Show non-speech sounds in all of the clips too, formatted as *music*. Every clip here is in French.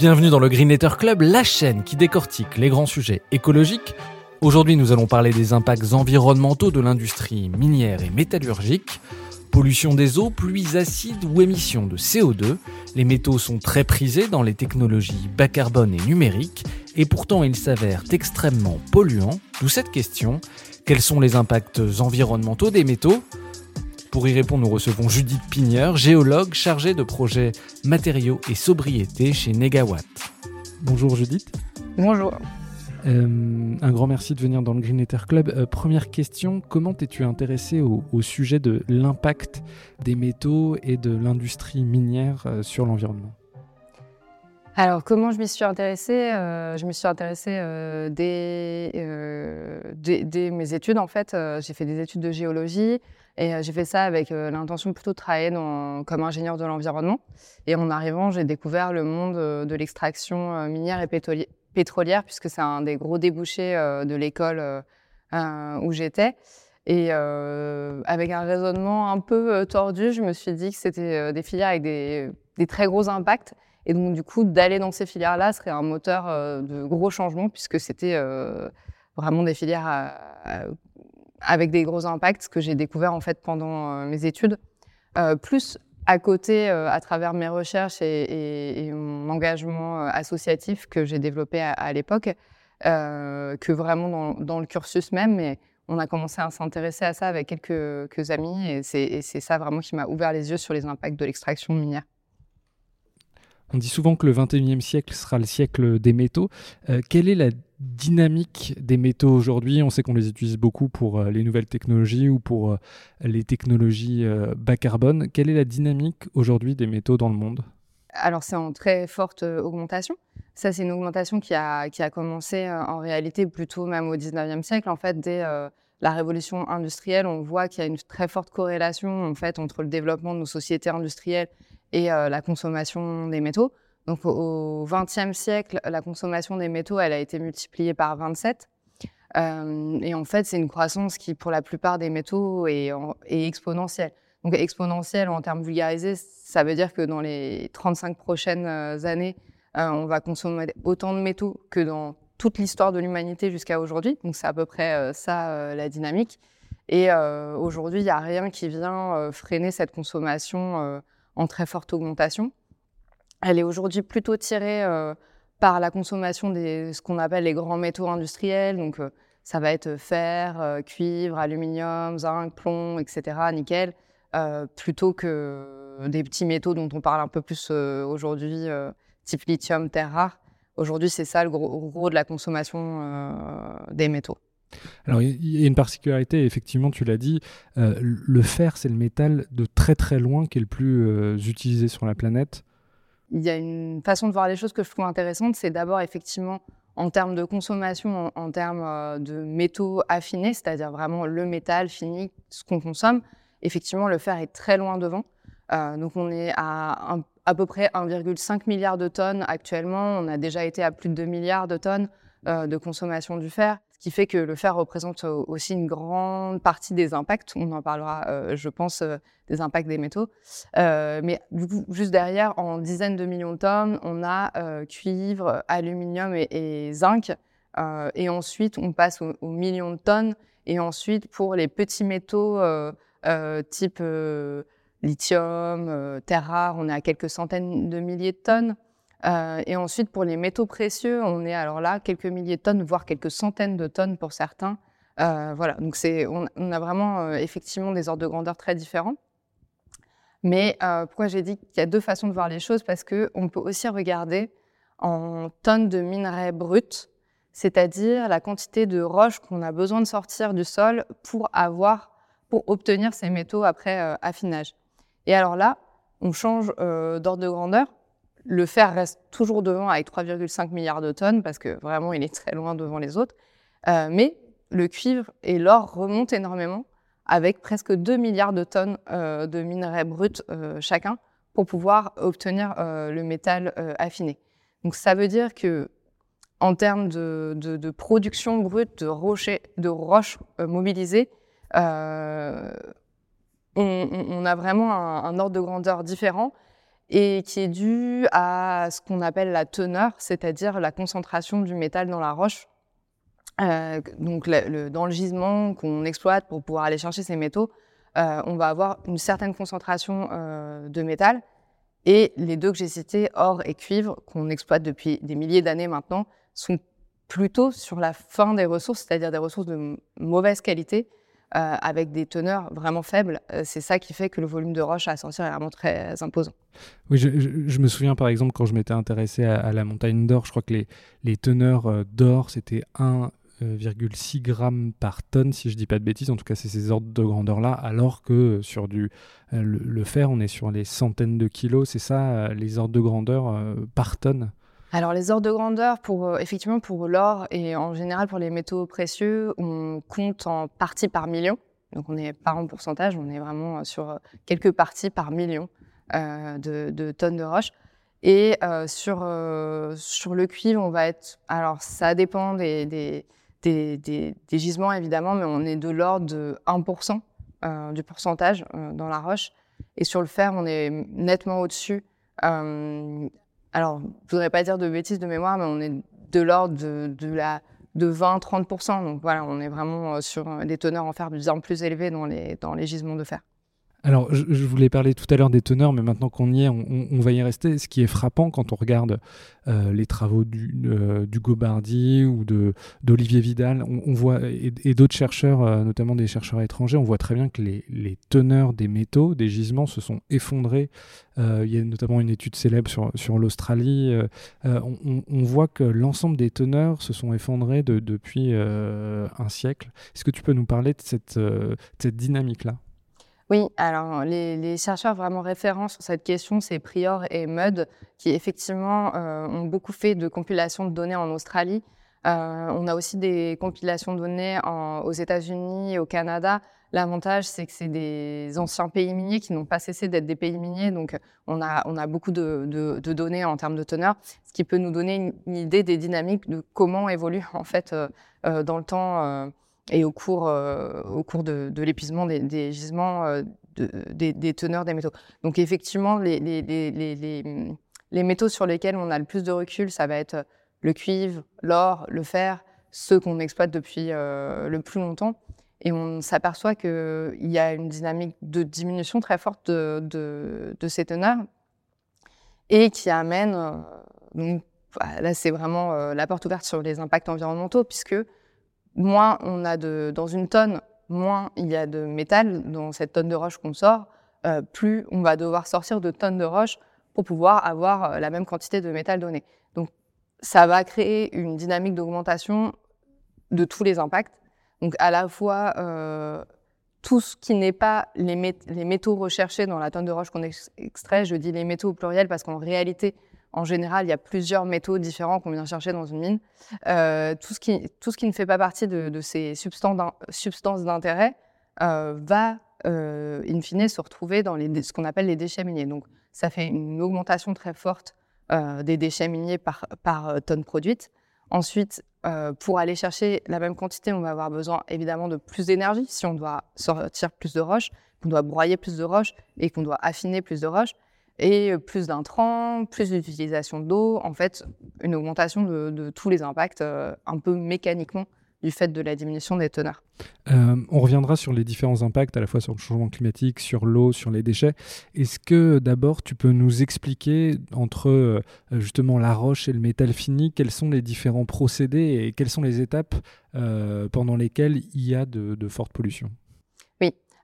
Bienvenue dans le Green Letter Club, la chaîne qui décortique les grands sujets écologiques. Aujourd'hui, nous allons parler des impacts environnementaux de l'industrie minière et métallurgique. Pollution des eaux, pluies acides ou émissions de CO2. Les métaux sont très prisés dans les technologies bas carbone et numériques, et pourtant ils s'avèrent extrêmement polluants. D'où cette question quels sont les impacts environnementaux des métaux? Pour y répondre, nous recevons Judith Pigneur, géologue chargée de projets matériaux et sobriété chez Negawatt. Bonjour Judith. Bonjour. Euh, un grand merci de venir dans le Green Letter Club. Euh, première question, comment t'es-tu intéressé au, sujet de l'impact des métaux et de l'industrie minière euh, sur l'environnement? Alors, comment je m'y suis intéressée Je me suis intéressée dès, dès, mes études, en fait. j'ai fait des études de géologie. Et euh, j'ai fait ça avec euh, l'intention plutôt de travailler comme ingénieur de l'environnement. Et en arrivant, j'ai découvert le monde euh, de l'extraction minière et pétrolière, puisque c'est un des gros débouchés de l'école où j'étais. Et avec un raisonnement un peu tordu, je me suis dit que c'était des filières avec des, très gros impacts. Et donc, du coup, d'aller dans ces filières-là serait un moteur de gros changements, puisque c'était vraiment des filières avec des gros impacts que j'ai découvert en fait pendant euh, mes études. Euh, plus à côté, euh, à travers mes recherches et, mon engagement associatif que j'ai développé à, l'époque, que vraiment dans, le cursus même. Mais on a commencé à s'intéresser à ça avec quelques, amis et c'est ça vraiment qui m'a ouvert les yeux sur les impacts de l'extraction minière. On dit souvent que le 21e siècle sera le siècle des métaux. quelle est la dynamique des métaux aujourd'hui? On sait qu'on les utilise beaucoup pour euh, les nouvelles technologies ou pour euh, les technologies euh, bas carbone. Quelle est la dynamique aujourd'hui des métaux dans le monde? Alors c'est en très forte augmentation. Ça c'est une augmentation qui a, qui a commencé en réalité plutôt même au 19e siècle. En fait, dès la révolution industrielle, on voit qu'il y a une très forte corrélation en fait entre le développement de nos sociétés industrielles et la consommation des métaux. Donc au XXe siècle, la consommation des métaux, elle a été multipliée par 27. Euh, et en fait, c'est une croissance qui, pour la plupart des métaux, est, exponentielle. Donc exponentielle en termes vulgarisés, ça veut dire que dans les 35 prochaines euh, années, euh, on va consommer autant de métaux que dans toute l'histoire de l'humanité jusqu'à aujourd'hui. Donc c'est à peu près ça la dynamique. Et aujourd'hui, il n'y a rien qui vient freiner cette consommation en très forte augmentation. Elle est aujourd'hui plutôt tirée euh, par la consommation de ce qu'on appelle les grands métaux industriels. Donc, euh, ça va être fer, euh, cuivre, aluminium, zinc, plomb, etc., nickel, plutôt que des petits métaux dont on parle un peu plus aujourd'hui, type lithium, terre rare. Aujourd'hui, c'est ça le gros, de la consommation des métaux. Alors, il y a une particularité, effectivement, tu l'as dit, le fer, c'est le métal de très très loin qui est le plus utilisé sur la planète il y a une façon de voir les choses que je trouve intéressante, c'est d'abord effectivement en termes de consommation, en, termes euh, de métaux affinés, c'est-à-dire vraiment le métal fini, ce qu'on consomme. Effectivement, le fer est très loin devant. Euh, donc on est à à peu près 1,5 milliard de tonnes actuellement. On a déjà été à plus de 2 milliards de tonnes euh, de consommation du fer qui fait que le fer représente aussi une grande partie des impacts. On en parlera, euh, je pense, euh, des impacts des métaux. Euh, mais du coup, juste derrière, en dizaines de millions de tonnes, on a cuivre, aluminium et, zinc. et ensuite, on passe aux, millions de tonnes. Et ensuite, pour les petits métaux type lithium, terre rare, on est à quelques centaines de milliers de tonnes. Euh, et ensuite, pour les métaux précieux, on est alors là quelques milliers de tonnes, voire quelques centaines de tonnes pour certains. Euh, voilà, donc on, a vraiment euh, effectivement des ordres de grandeur très différents. Mais pourquoi j'ai dit qu'il y a deux façons de voir les choses? Parce qu'on peut aussi regarder en tonnes de minerais bruts, c'est-à-dire la quantité de roches qu'on a besoin de sortir du sol pour avoir, pour obtenir ces métaux après affinage. Et alors là, on change d'ordre de grandeur. Le fer reste toujours devant avec 3,5 milliards de tonnes parce que vraiment il est très loin devant les autres. mais le cuivre et l'or remontent énormément avec presque 2 milliards de tonnes de minerais bruts chacun pour pouvoir obtenir le métal affiné. Donc ça veut dire que en termes de, production brute de, rochers, de roches euh, mobilisées, euh, on, a vraiment un, ordre de grandeur différent et qui est dû à ce qu'on appelle la teneur, c'est-à-dire la concentration du métal dans la roche. Euh, donc dans le gisement qu'on exploite pour pouvoir aller chercher ces métaux, on va avoir une certaine concentration de métal. Et les deux que j'ai cités, or et cuivre, qu'on exploite depuis des milliers d'années maintenant, sont plutôt sur la fin des ressources, c'est-à-dire des ressources de mauvaise qualité, euh, avec des teneurs vraiment faibles. Euh, c'est ça qui fait que le volume de roche à sortir est vraiment très imposant. Oui, je, me souviens par exemple quand je m'étais intéressé à, la montagne d'or, je crois que les, teneurs euh, d'or, c'était 1,6 grammes par tonne, si je dis pas de bêtises. En tout cas, c'est ces ordres de grandeur-là, alors que sur du, le, fer, on est sur les centaines de kilos. C'est ça, les ordres de grandeur par tonne alors les ordres de grandeur, pour, euh, effectivement pour l'or et en général pour les métaux précieux, on compte en parties par million. Donc on n'est pas en pourcentage, on est vraiment euh, sur euh, quelques parties par million de, tonnes de roche. Et sur, sur le cuivre, on va être... Alors ça dépend des, des, gisements évidemment, mais on est de l'ordre de 1% du pourcentage dans la roche. Et sur le fer, on est nettement au-dessus alors, je voudrais pas dire de bêtises de mémoire, mais on est de l'ordre de 20-30%. Donc voilà, on est vraiment euh, sur euh, des teneurs en fer bien plus élevées dans les, dans les gisements de fer. Alors, je, voulais parler tout à l'heure des teneurs, mais maintenant qu'on y est, on, va y rester. Ce qui est frappant quand on regarde euh, les travaux du, euh, Gobardi ou d'Olivier Vidal, on, voit, et, d'autres chercheurs, euh, notamment des chercheurs étrangers, on voit très bien que les, teneurs des métaux, des gisements, se sont effondrés. il y a notamment une étude célèbre sur, l'Australie. On, voit que l'ensemble des teneurs se sont effondrés de, depuis un siècle. Est-ce que tu peux nous parler de cette dynamique-là? Oui, alors les, chercheurs vraiment référents sur cette question, c'est Prior et Mudd, qui effectivement euh, ont beaucoup fait de compilations de données en Australie. Euh, on a aussi des compilations de données aux États-Unis et au Canada. L'avantage, c'est que c'est des anciens pays miniers qui n'ont pas cessé d'être des pays miniers, donc on a, on a beaucoup de, données en termes de teneur, ce qui peut nous donner une, idée des dynamiques de comment évolue en fait euh, dans le temps et au cours, euh, au cours de, l'épuisement des, gisements euh, des, teneurs des métaux. Donc effectivement, les, les, les, les, métaux sur lesquels on a le plus de recul, ça va être le cuivre, l'or, le fer, ceux qu'on exploite depuis euh, le plus longtemps. Et on s'aperçoit qu'il y a une dynamique de diminution très forte de, de, ces teneurs et qui amène, donc, là c'est vraiment la porte ouverte sur les impacts environnementaux, puisque moins on a de, dans une tonne, moins il y a de métal dans cette tonne de roche qu'on sort, euh, plus on va devoir sortir de tonnes de roche pour pouvoir avoir euh, la même quantité de métal donné. Donc ça va créer une dynamique d'augmentation de tous les impacts. Donc à la fois euh, tout ce qui n'est pas les, métaux recherchés dans la tonne de roche qu'on extrait, je dis les métaux au pluriel parce qu'en réalité, en général, il y a plusieurs métaux différents qu'on vient chercher dans une mine. Euh, tout, ce qui, ne fait pas partie de, ces substances d'intérêt euh, va, euh, in fine, se retrouver dans ce qu'on appelle les déchets miniers. Donc, ça fait une augmentation très forte des déchets miniers par, par tonne produite. Ensuite, pour aller chercher la même quantité, on va avoir besoin évidemment de plus d'énergie si on doit sortir plus de roches, qu'on doit broyer plus de roches et qu'on doit affiner plus de roches et plus d'intrants, plus d'utilisation d'eau, en fait, une augmentation de, tous les impacts euh, un peu mécaniquement du fait de la diminution des teneurs. Euh, on reviendra sur les différents impacts, à la fois sur le changement climatique, sur l'eau, sur les déchets. Est-ce que d'abord tu peux nous expliquer entre euh, justement la roche et le métal fini, quels sont les différents procédés et quelles sont les étapes pendant lesquelles il y a de fortes pollutions?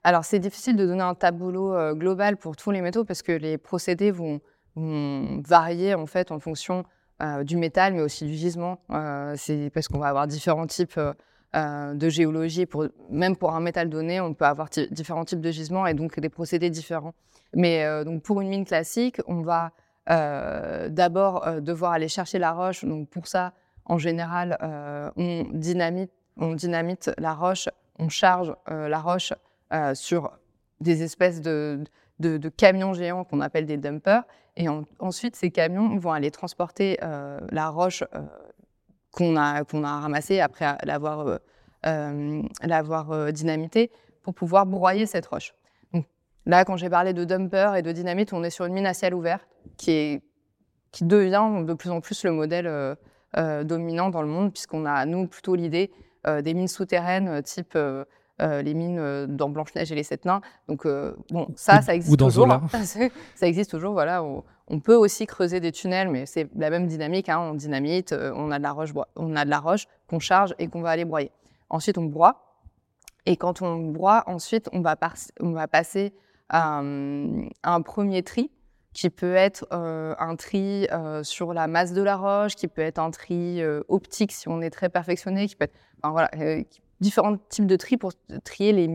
Alors, c'est difficile de donner un tableau euh, global pour tous les métaux parce que les procédés vont, varier en fait en fonction euh, du métal, mais aussi du gisement. Euh, c'est parce qu'on va avoir différents types de géologie. Même pour un métal donné, on peut avoir différents types de gisements et donc des procédés différents. Mais donc pour une mine classique, on va d'abord devoir aller chercher la roche. Donc pour ça, en général, on on dynamite la roche, on charge la roche sur des espèces de, camions géants qu'on appelle des dumpers. Et ensuite, ces camions vont aller transporter la roche qu'on a, qu'on a ramassée après l'avoir euh, l'avoir euh, dynamité pour pouvoir broyer cette roche. Donc, là, quand j'ai parlé de dumper et de dynamite, on est sur une mine à ciel ouvert qui, est, qui devient de plus en plus le modèle euh, dominant dans le monde, puisqu'on a, nous, plutôt l'idée des mines souterraines type les mines dans Blanche-Neige et les Sept Nains. Donc, bon, *laughs* ça, ça existe toujours. ça existe toujours, voilà. On, peut aussi creuser des tunnels, mais c'est la même dynamique. Hein, on dynamite, on a de la roche, on a de la roche qu'on charge et qu'on va aller broyer. Ensuite, on broie. Et quand on broie, ensuite, on va, on va passer à, un premier tri qui peut être euh, un tri euh, sur la masse de la roche, qui peut être un tri euh, optique si on est très perfectionné, qui peut être enfin, voilà, différents types de tri pour trier les,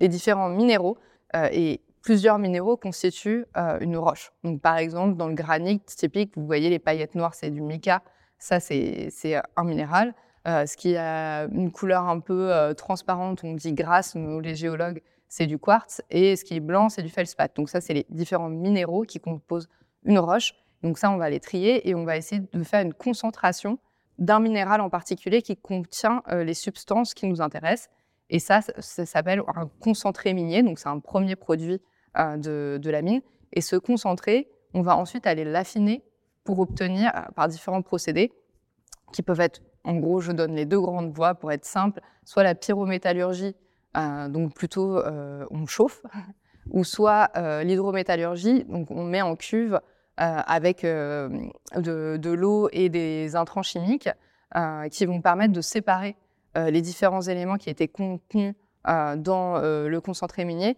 les différents minéraux. et plusieurs minéraux constituent une roche. Donc, par exemple, dans le granit typique, vous voyez les paillettes noires, c'est du mica. Ça, c'est un minéral. Euh, ce qui a une couleur un peu euh, transparente, on dit grasse, nous les géologues, c'est du quartz, et ce qui est blanc, c'est du feldspath. Donc ça, c'est les différents minéraux qui composent une roche. Donc ça, on va les trier et on va essayer de faire une concentration d'un minéral en particulier qui contient euh, les substances qui nous intéressent. Et ça, ça s'appelle un concentré minier. Donc c'est un premier produit de, de, la mine. Et ce concentré, on va ensuite aller l'affiner pour obtenir, par différents procédés, qui peuvent être en gros, je donne les deux grandes voies pour être simple, soit la pyrométallurgie, euh, donc plutôt euh, on chauffe, *laughs* ou soit euh, l'hydrométallurgie, donc on met en cuve avec de, l'eau et des intrants chimiques qui vont permettre de séparer les différents éléments qui étaient contenus dans le concentré minier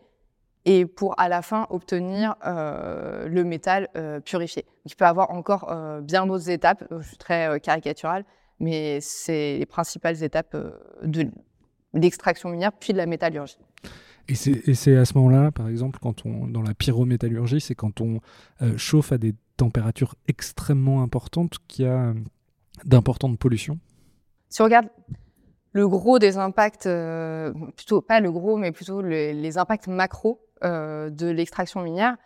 et pour à la fin obtenir le métal purifié. il peut y avoir encore bien d'autres étapes, je suis très caricaturale, mais c'est les principales étapes euh, de l'extraction minière puis de la métallurgie. Et c'est à ce moment-là, par exemple, quand on, dans la pyrométallurgie, c'est quand on euh, chauffe à des températures extrêmement importantes qu'il y a euh, d'importantes pollutions Si on regarde le gros des impacts, plutôt pas le gros, mais plutôt les impacts macro de l'extraction minière,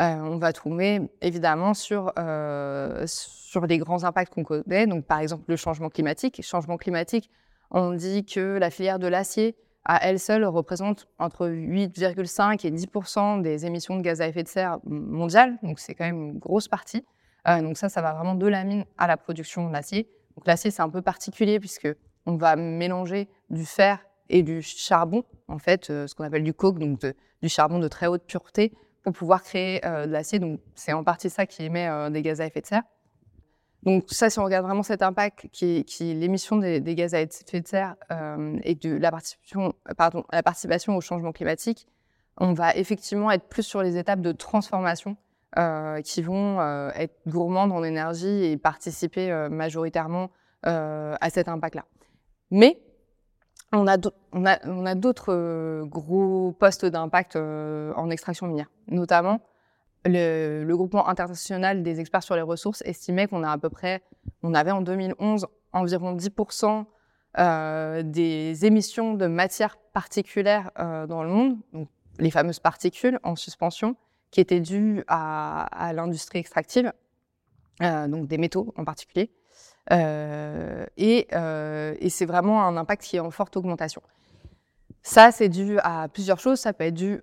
euh, on va trouver évidemment sur, euh, sur les grands impacts qu'on connaît, donc par exemple le changement climatique. Changement climatique, on dit que la filière de l'acier, à elle seule, représente entre 8,5 et 10 des émissions de gaz à effet de serre mondiales, donc c'est quand même une grosse partie. Euh, donc ça, ça va vraiment de la mine à la production de l'acier. Donc l'acier, c'est un peu particulier puisque on va mélanger du fer et du charbon, en fait, ce qu'on appelle du coke, donc du charbon de très haute pureté, pour pouvoir créer euh, de l'acier. Donc, c'est en partie ça qui émet euh, des gaz à effet de serre. Donc, ça, si on regarde vraiment cet impact qui est, qui l'émission des, gaz à effet de serre euh, et de la participation, pardon, la participation au changement climatique, on va effectivement être plus sur les étapes de transformation qui vont être gourmandes en énergie et participer majoritairement à cet impact-là. Mais on a, d'autres euh, gros postes d'impact euh, en extraction minière, notamment le, groupement international des experts sur les ressources estimait qu'on a à peu près, on avait en 2011 environ 10% euh, des émissions de matières particulières dans le monde, donc les fameuses particules en suspension, qui étaient dues à l'industrie extractive, donc des métaux en particulier. Euh, euh, et, c'est vraiment un impact qui est en forte augmentation. Ça, c'est dû à plusieurs choses. Ça peut être dû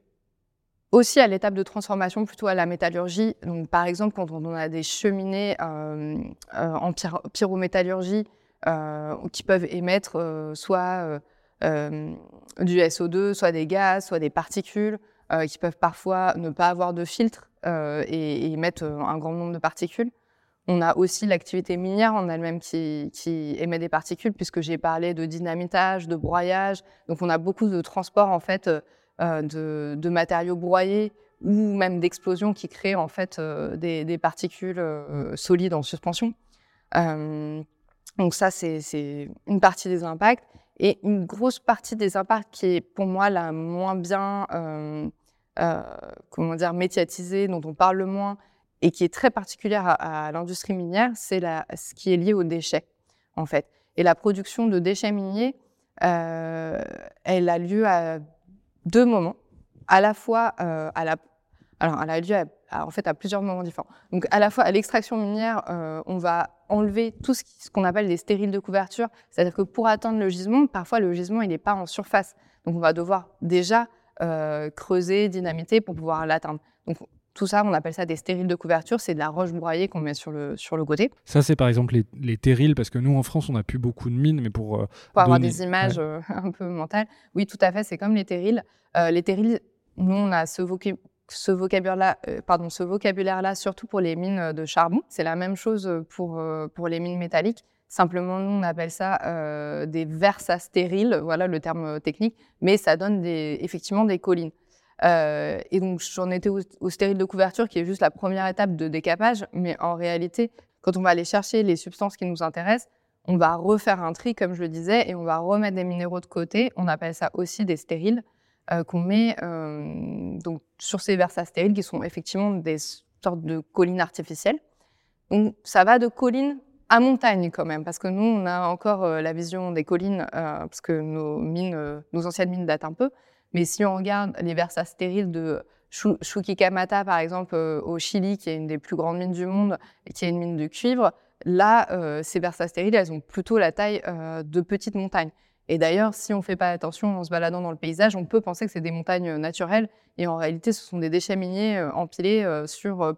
aussi à l'étape de transformation, plutôt à la métallurgie. Donc, par exemple, quand on a des cheminées euh, en pyrométallurgie qui peuvent émettre soit du SO2, soit des gaz, soit des particules, qui peuvent parfois ne pas avoir de filtre et, et émettre un grand nombre de particules. On a aussi l'activité minière en elle-même qui, émet des particules, puisque j'ai parlé de dynamitage, de broyage. Donc, on a beaucoup de transport en fait euh, de, matériaux broyés ou même d'explosions qui créent en fait euh, des, particules euh, solides en suspension. donc ça, c'est une partie des impacts. Et une grosse partie des impacts qui est pour moi la moins bien comment dire, médiatisée, dont on parle le moins, et qui est très particulière à, l'industrie minière, c'est ce qui est lié aux déchets, en fait. Et la production de déchets miniers, elle a lieu à deux moments, à la fois à la lieu en fait à plusieurs moments différents. Donc, à la fois à l'extraction minière, euh, on va enlever tout ce qu'on appelle des stériles de couverture. C'est-à-dire que pour atteindre le gisement, parfois le gisement il n'est pas en surface. Donc, on va devoir déjà euh, creuser, dynamiter pour pouvoir l'atteindre. Tout ça, on appelle ça des stériles de couverture. C'est de la roche broyée qu'on met sur le, sur le côté. Ça, c'est par exemple les, les terrils, parce que nous, en France, on n'a plus beaucoup de mines, mais pour. Euh, pour avoir des images *laughs* un peu mentales. Oui, tout à fait, c'est comme les terrils. les terrils, nous, on a ce vocabulaire ce vocabulaire-là, euh, pardon, ce vocabulaire-là, surtout pour les mines euh, de charbon. C'est la même chose euh, pour, pour les mines métalliques. Simplement, nous, on appelle ça des versas stériles, voilà le terme technique, mais ça donne des, effectivement des collines. Et donc, j'en étais au, stérile de couverture, qui est juste la première étape de décapage, mais en réalité, quand on va aller chercher les substances qui nous intéressent, on va refaire un tri, comme je le disais, et on va remettre des minéraux de côté. On appelle ça aussi des stériles. Euh, qu'on met euh, donc, sur ces versas stériles qui sont effectivement des sortes de collines artificielles. Donc ça va de collines à montagne quand même, parce que nous, on a encore euh, la vision des collines, parce que nos mines, nos anciennes mines datent un peu. Mais si on regarde les versas stériles de Chuquicamata, par exemple, au Chili, qui est une des plus grandes mines du monde, et qui est une mine de cuivre, là, ces versas stériles, elles ont plutôt la taille de petites montagnes. Et d'ailleurs, si on ne fait pas attention en se baladant dans le paysage, on peut penser que c'est des montagnes euh, naturelles. Et en réalité, ce sont des déchets miniers euh, empilés euh, sur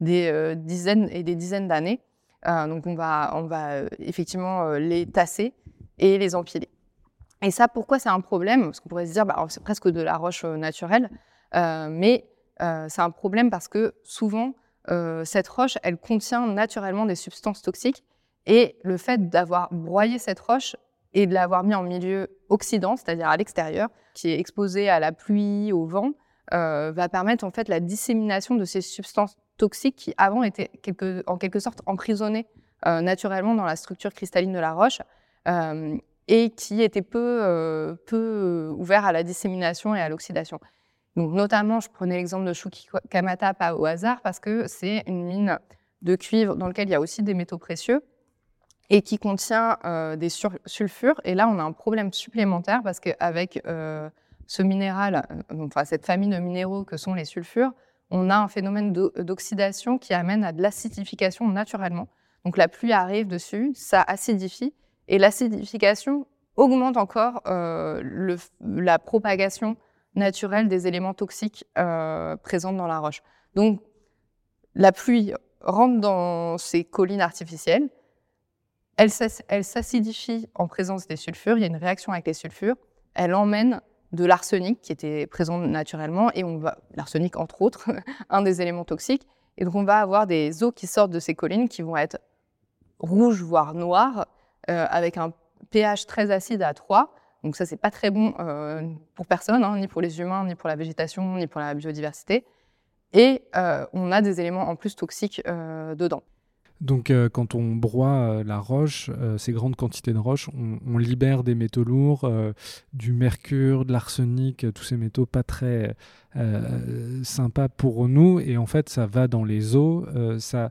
des dizaines et des dizaines d'années. donc on va effectivement les tasser et les empiler. Et ça, pourquoi c'est un problème? Parce qu'on pourrait se dire, bah, c'est presque de la roche naturelle. mais c'est un problème parce que souvent, cette roche, elle contient naturellement des substances toxiques. Et le fait d'avoir broyé cette roche et de l'avoir mis en milieu oxydant, c'est-à-dire à, l'extérieur, qui est exposé à la pluie, au vent, euh, va permettre en fait la dissémination de ces substances toxiques qui avant étaient en quelque sorte emprisonnées euh, naturellement dans la structure cristalline de la roche euh, et qui étaient peu, peu ouverts à la dissémination et à l'oxydation. Donc notamment, je prenais l'exemple de Kamata pas au hasard parce que c'est une mine de cuivre dans laquelle il y a aussi des métaux précieux et qui contient euh, des sulfures. Et là, on a un problème supplémentaire parce qu'avec euh, ce minéral, euh, enfin cette famille de minéraux que sont les sulfures, on a un phénomène d'oxydation qui amène à de l'acidification naturellement. Donc la pluie arrive dessus, ça acidifie, et l'acidification augmente encore le, la propagation naturelle des éléments toxiques présents dans la roche. Donc la pluie rentre dans ces collines artificielles, elle s'acidifie en présence des sulfures, il y a une réaction avec les sulfures, elle emmène de l'arsenic qui était présent naturellement, et l'arsenic entre autres, *laughs* un des éléments toxiques, et donc on va avoir des eaux qui sortent de ces collines qui vont être rouges, voire noires, euh, avec un pH très acide à 3. Donc ça, c'est pas très bon euh, pour personne, hein, ni pour les humains, ni pour la végétation, ni pour la biodiversité. Et euh, on a des éléments en plus toxiques dedans. Donc, euh, quand on broie euh, la roche, euh, ces grandes quantités de roche, on, libère des métaux lourds, du mercure, de l'arsenic, tous ces métaux pas très sympas pour nous. Et en fait, ça va dans les eaux, ça,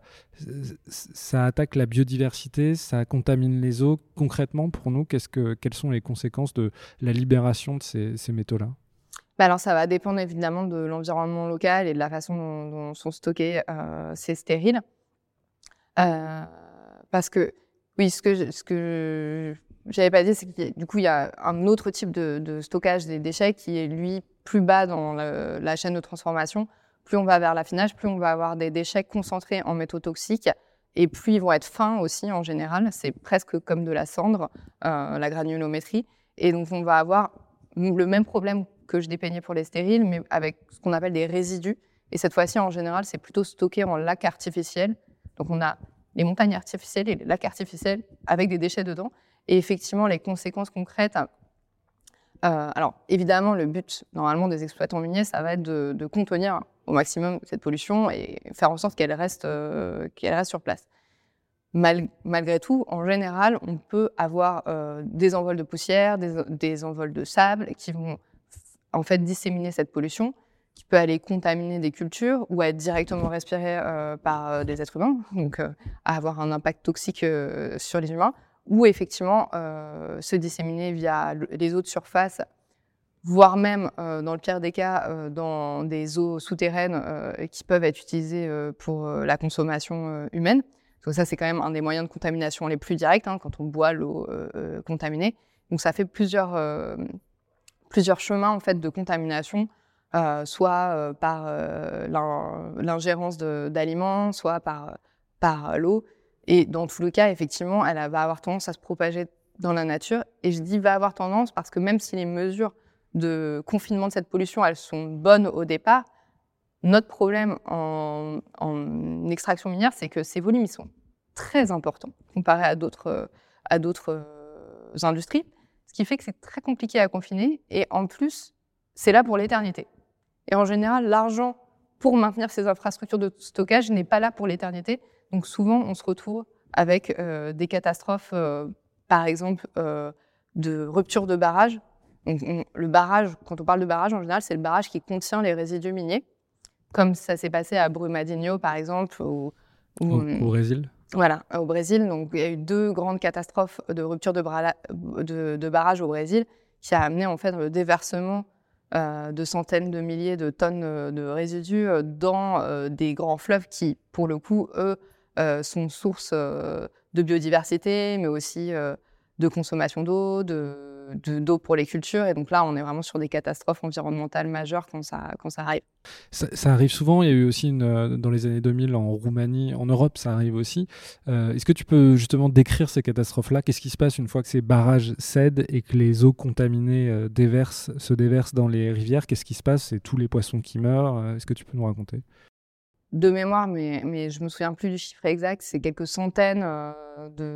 attaque la biodiversité, ça contamine les eaux. Concrètement, pour nous, qu'est-ce que, quelles sont les conséquences de la libération de ces, métaux-là? Bah alors, ça va dépendre évidemment de l'environnement local et de la façon dont, sont stockés ces stériles. Euh, parce que, oui, ce que, ce que j'avais pas dit, c'est que du coup, il y a un autre type de, stockage des déchets qui est, lui, plus bas dans la chaîne de transformation. Plus on va vers l'affinage, plus on va avoir des déchets concentrés en métaux toxiques et plus ils vont être fins aussi en général. C'est presque comme de la cendre, euh, la granulométrie. Et donc, on va avoir le même problème que je dépeignais pour les stériles, mais avec ce qu'on appelle des résidus. Et cette fois-ci, en général, c'est plutôt stocké en lac artificiel donc on a les montagnes artificielles et les lacs artificiels avec des déchets dedans. Et effectivement, les conséquences concrètes. Euh, alors évidemment, le but normalement des exploitants miniers, ça va être de, contenir au maximum cette pollution et faire en sorte qu'elle reste, euh, sur place. malgré tout, en général, on peut avoir euh, des envols de poussière, des, des, envols de sable qui vont en fait disséminer cette pollution. Qui peut aller contaminer des cultures ou être directement respiré par des êtres humains, donc avoir un impact toxique sur les humains, ou effectivement se disséminer via les eaux de surface voire même, dans le pire des cas, dans des eaux souterraines qui peuvent être utilisées pour la consommation humaine. Donc ça, c'est quand même un des moyens de contamination les plus directs, hein, quand on boit l'eau contaminée. Donc ça fait plusieurs, plusieurs chemins en fait, de contamination, soit par l'ingérence d'aliments, soit par, par l'eau. Et dans tous les cas, effectivement, elle va avoir tendance à se propager dans la nature. Et je dis va avoir tendance parce que même si les mesures de confinement de cette pollution, elles sont bonnes au départ. Notre problème en, extraction minière, c'est que ces volumes, ils sont très importants comparés à d'autres, à d'autres euh, industries, ce qui fait que c'est très compliqué à confiner. Et en plus, c'est là pour l'éternité. Et en général, l'argent pour maintenir ces infrastructures de stockage n'est pas là pour l'éternité. Donc souvent, on se retrouve avec euh, des catastrophes, euh, par exemple, de rupture de barrage le barrage, quand on parle de barrage, en général, c'est le barrage qui contient les résidus miniers, comme ça s'est passé à Brumadinho, par exemple. Ou, au, Brésil Voilà, au Brésil. Donc, il y a eu deux grandes catastrophes de rupture de, de, barrage au Brésil qui a amené en fait le déversement euh, de centaines de milliers de tonnes euh, de résidus euh, dans des grands fleuves qui, pour le coup, eux, sont source de biodiversité, mais aussi de consommation d'eau, d'eau pour les cultures. Et donc là, on est vraiment sur des catastrophes environnementales majeures quand ça, quand ça arrive. Ça, arrive souvent. Il y a eu aussi une, euh, dans les années 2000 en Roumanie, en Europe, ça arrive aussi. Euh, est-ce que tu peux justement décrire ces catastrophes-là? Qu'est-ce qui se passe une fois que ces barrages cèdent et que les eaux contaminées euh, déversent, se déversent dans les rivières? Qu'est-ce qui se passe? C'est tous les poissons qui meurent. Est-ce que tu peux nous raconter? De mémoire, mais, mais je me souviens plus du chiffre exact, c'est quelques centaines euh,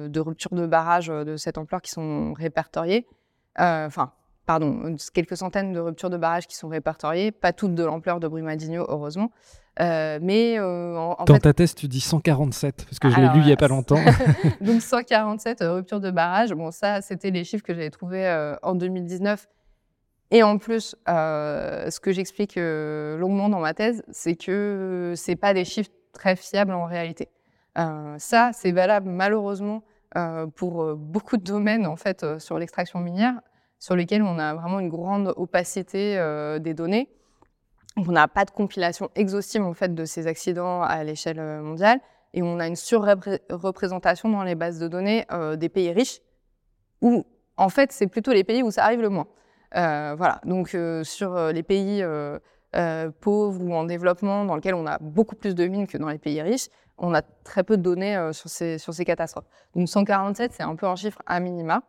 de, ruptures de barrages de cette ampleur qui sont répertoriées. Euh, enfin, pardon, quelques centaines de ruptures de barrages qui sont répertoriées, pas toutes de l'ampleur de Brumadinho, heureusement. mais en, Dans ta thèse, tu dis 147, parce que je l'ai lu il n'y a pas longtemps. *laughs* Donc 147 ruptures de barrages. Bon, ça, c'était les chiffres que j'avais trouvés en 2019 et en plus, euh, ce que j'explique euh, longuement dans ma thèse, c'est que ce c'est pas des chiffres très fiables en réalité. Euh, ça, c'est valable malheureusement pour beaucoup de domaines en fait sur l'extraction minière, sur lesquels on a vraiment une grande opacité des données. on n'a pas de compilation exhaustive en fait de ces accidents à l'échelle mondiale, et on a une surreprésentation dans les bases de données des pays riches, où en fait c'est plutôt les pays où ça arrive le moins. Euh, voilà, donc euh, sur euh, les pays pauvres ou en développement, dans lesquels on a beaucoup plus de mines que dans les pays riches, on a très peu de données sur, ces, sur ces catastrophes. Donc 147, c'est un peu un chiffre à minima.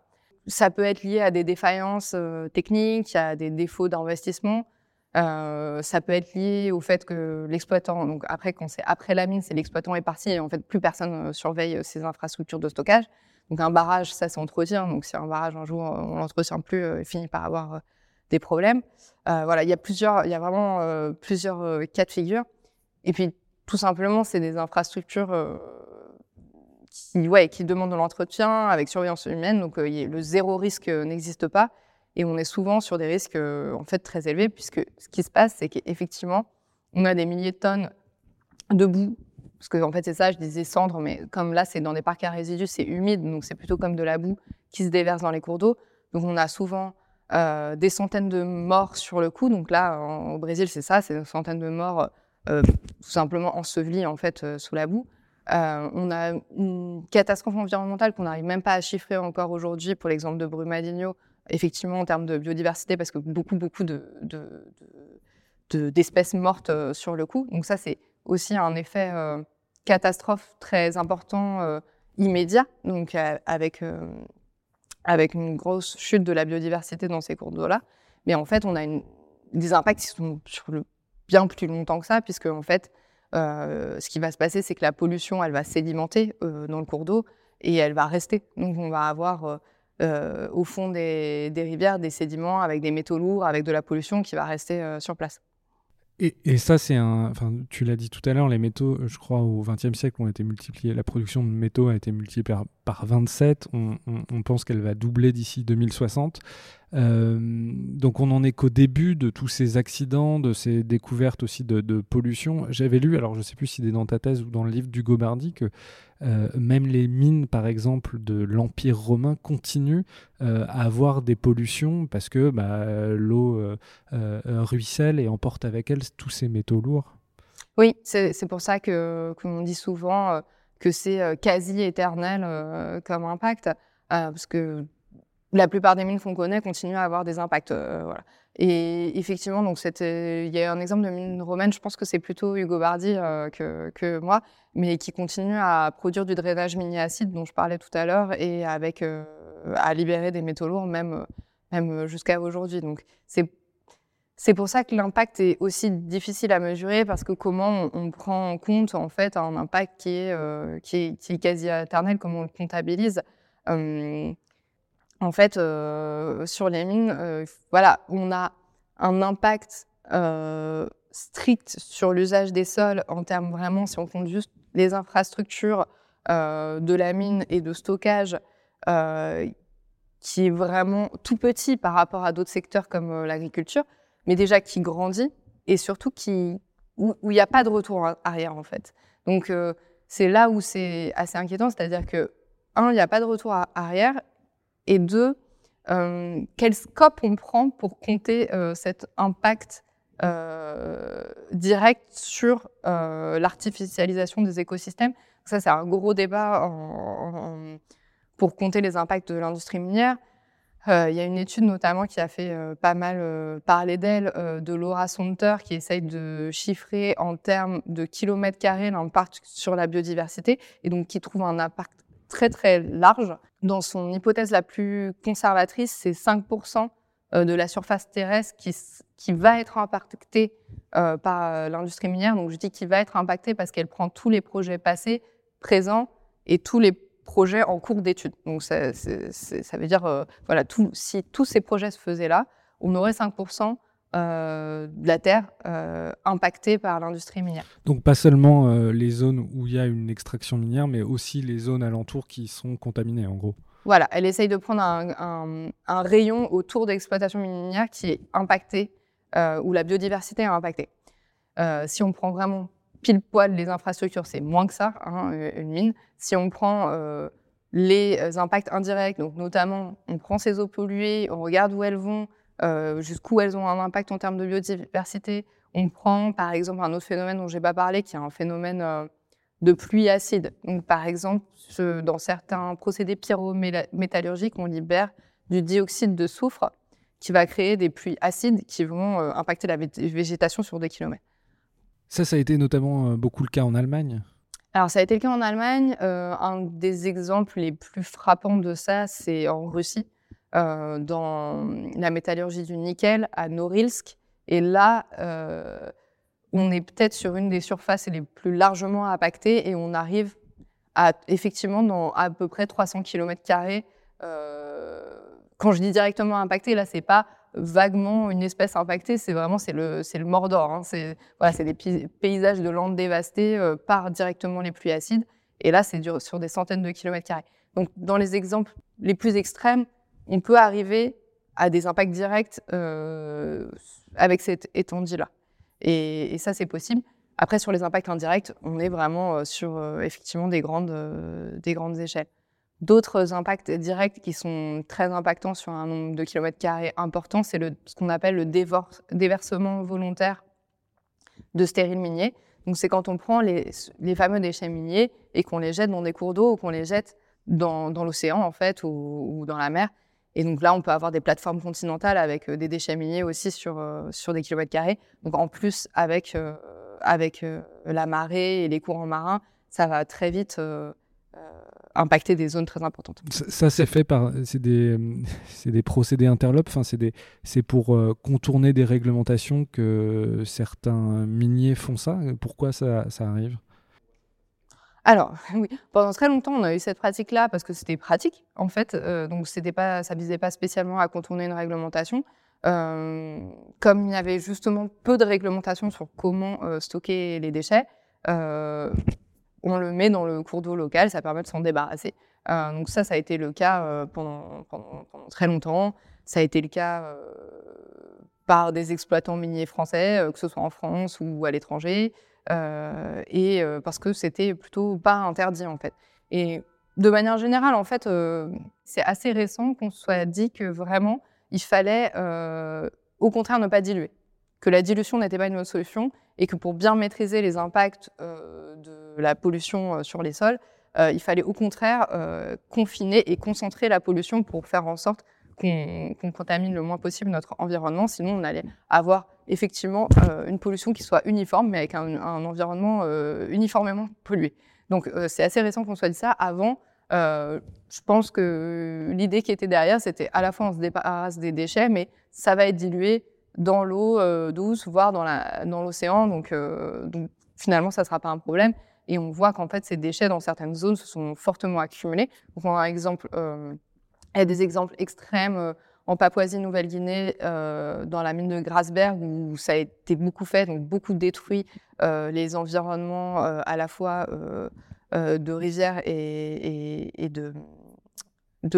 Ça peut être lié à des défaillances techniques, à des défauts d'investissement. ça peut être lié au fait que l'exploitant, donc après, quand c'est après la mine, c'est l'exploitant est parti et en fait plus personne surveille ses infrastructures de stockage. Donc un barrage, ça s'entretient. Donc si un barrage un jour on l'entretient plus, euh, il finit par avoir euh, des problèmes. Euh, voilà, il y a plusieurs, il y a vraiment plusieurs cas de figure. Et puis tout simplement, c'est des infrastructures qui, ouais, qui demandent de l'entretien avec surveillance humaine. Donc le zéro risque n'existe pas. Et on est souvent sur des risques en fait très élevés, puisque ce qui se passe, c'est qu'effectivement, on a des milliers de tonnes de boue parce que en fait c'est ça, je disais cendre, mais comme là c'est dans des parcs à résidus, c'est humide, donc c'est plutôt comme de la boue qui se déverse dans les cours d'eau. Donc on a souvent euh, des centaines de morts sur le coup. Donc là, au Brésil, c'est ça, c'est une centaine de morts euh, tout simplement ensevelies en fait euh, sous la boue. on a une catastrophe environnementale qu'on n'arrive même pas à chiffrer encore aujourd'hui pour l'exemple de Brumadinho, effectivement en termes de biodiversité, parce que beaucoup, beaucoup d'espèces de, mortes sur le coup. Donc ça, c'est aussi un effet euh, catastrophe très important euh, immédiat, donc euh, avec, avec une grosse chute de la biodiversité dans ces cours d'eau-là. Mais en fait, on a une, des impacts qui sont sur le, bien plus longtemps que ça, puisque en fait, ce qui va se passer, c'est que la pollution, elle va sédimenter dans le cours d'eau et elle va rester. Donc, on va avoir au fond des, rivières des sédiments avec des métaux lourds, avec de la pollution qui va rester sur place. Et, ça, c'est un. Enfin, tu l'as dit tout à l'heure, les métaux, je crois, au XXe siècle, ont été multipliés. La production de métaux a été multipliée par, 27. On, pense qu'elle va doubler d'ici 2060. donc on en est qu'au début de tous ces accidents, de ces découvertes aussi de, pollution. J'avais lu, alors je ne sais plus si c'est dans ta thèse ou dans le livre d'Hugo Bardi, que même les mines, par exemple, de l'Empire romain continuent à avoir des pollutions parce que bah, l'eau ruisselle et emporte avec elle tous ces métaux lourds. Oui, c'est pour ça que qu'on dit souvent que c'est quasi éternel comme impact, parce que la plupart des mines qu'on connaît continuent à avoir des impacts. voilà. Et effectivement, donc il y a un exemple de mine romaine, je pense que c'est plutôt Hugo Bardi que, que, moi, mais qui continue à produire du drainage mini-acide dont je parlais tout à l'heure et avec à libérer des métaux lourds même, jusqu'à aujourd'hui. Donc c'est pour ça que l'impact est aussi difficile à mesurer parce que comment on, prend en compte en fait un impact qui est, euh, qui est, quasi éternel, comment on le comptabilise. Euh, en fait, euh, sur les mines, voilà, on a un impact strict sur l'usage des sols en termes vraiment, si on compte juste les infrastructures de la mine et de stockage, qui est vraiment tout petit par rapport à d'autres secteurs comme l'agriculture mais déjà qui grandit et surtout qui, où il n'y a pas de retour arrière en fait. Donc euh, c'est là où c'est assez inquiétant, c'est-à-dire que un, il n'y a pas de retour arrière et deux, euh, quel scope on prend pour compter euh, cet impact direct sur l'artificialisation des écosystèmes? Ça, c'est un gros débat pour compter les impacts de l'industrie minière. Euh, il y a une étude notamment qui a fait euh, pas mal euh, parler d'elle, de Laura Sonter, qui essaye de chiffrer en termes de kilomètres carrés l'impact sur la biodiversité, et donc qui trouve un impact très très large. Dans son hypothèse la plus conservatrice, c'est 5% de la surface terrestre qui, qui va être impactée par l'industrie minière. Donc je dis qu'il va être impactée parce qu'elle prend tous les projets passés, présents et tous les projets en cours d'étude. Donc ça, ça, veut dire, euh, voilà, si tous ces projets se faisaient là, on aurait 5% euh, de la terre euh, impactée par l'industrie minière. Donc pas seulement les zones où il y a une extraction minière, mais aussi les zones alentours qui sont contaminées en gros. Voilà, elle essaye de prendre un, un, rayon autour de l'exploitation minière qui est impacté, où la biodiversité est impactée. si on prend vraiment pile poil les infrastructures, c'est moins que ça, hein, une mine. Si on prend euh, les euh, impacts indirects, donc notamment on prend ces eaux polluées, on regarde où elles vont, euh, jusqu'où elles ont un impact en termes de biodiversité. On prend par exemple un autre phénomène dont j'ai pas parlé, qui est un phénomène de pluie acide. Donc par exemple, dans certains procédés pyrométallurgiques, on libère du dioxyde de soufre qui va créer des pluies acides qui vont impacter la végétation sur des kilomètres. Ça, ça a été notamment euh, beaucoup le cas en Allemagne? Alors, ça a été le cas en Allemagne. Euh, un des exemples les plus frappants de ça, c'est en Russie, euh, dans la métallurgie du nickel à Norilsk. Et là, on est peut-être sur une des surfaces les plus largement impactées et on arrive à, effectivement, dans à peu près 300 km. quand je dis directement impacté, là, c'est pas vaguement une espèce impactée, c'est vraiment c'est le, le Mordor. Hein. C'est voilà, des paysages de landes dévastées euh, par directement les pluies acides. Et là, c'est sur des centaines de kilomètres. Donc, dans les exemples les plus extrêmes, on peut arriver à des impacts directs euh, avec cette étendue-là. Et, ça, c'est possible. Après, sur les impacts indirects, on est vraiment euh, sur euh, effectivement des grandes, des grandes échelles. D'autres impacts directs qui sont très impactants sur un nombre de kilomètres carrés important, c'est ce qu'on appelle le déversement volontaire de stériles miniers. Donc, c'est quand on prend les, fameux déchets miniers et qu'on les jette dans des cours d'eau ou qu'on les jette dans, l'océan, en fait, ou, dans la mer. Et donc là, on peut avoir des plateformes continentales avec euh, des déchets miniers aussi sur, euh, sur des kilomètres carrés. Donc, en plus, avec, euh, avec la marée et les courants marins, ça va très vite impacter des zones très importantes. Ça, c'est fait par c'est des, *laughs* des procédés interlopes. Enfin, c'est c'est pour contourner des réglementations que certains miniers font ça. Pourquoi ça, ça arrive? Alors, *laughs* oui, pendant très longtemps, on a eu cette pratique-là parce que c'était pratique, en fait. Euh, donc, c'était pas, ça visait pas spécialement à contourner une réglementation. Euh, comme il y avait justement peu de réglementation sur comment stocker les déchets, on le met dans le cours d'eau local, ça permet de s'en débarrasser. donc ça, ça a été le cas pendant, pendant, très longtemps. Ça a été le cas par des exploitants miniers français, que ce soit en France ou à l'étranger, et parce que c'était plutôt pas interdit en fait. Et de manière générale, en fait, c'est assez récent qu'on soit dit que vraiment, il fallait au contraire ne pas diluer, que la dilution n'était pas une bonne solution et que pour bien maîtriser les impacts euh, de la pollution euh, sur les sols, euh, il fallait au contraire confiner et concentrer la pollution pour faire en sorte qu'on contamine le moins possible notre environnement. Sinon, on allait avoir effectivement une pollution qui soit uniforme, mais avec un, environnement uniformément pollué. Donc, c'est assez récent qu'on soit dit ça. Avant, je pense que l'idée qui était derrière, c'était à la fois on se débarrasse des déchets, mais ça va être dilué dans l'eau euh, douce, voire dans l'océan. donc, euh, finalement, ça ne sera pas un problème. Et on voit qu'en fait, ces déchets dans certaines zones se sont fortement accumulés. Donc, on a un exemple, euh, il y a des exemples extrêmes en Papouasie-Nouvelle-Guinée, dans la mine de Grasberg, où ça a été beaucoup fait, donc beaucoup détruit les environnements à la fois de rivières et, de,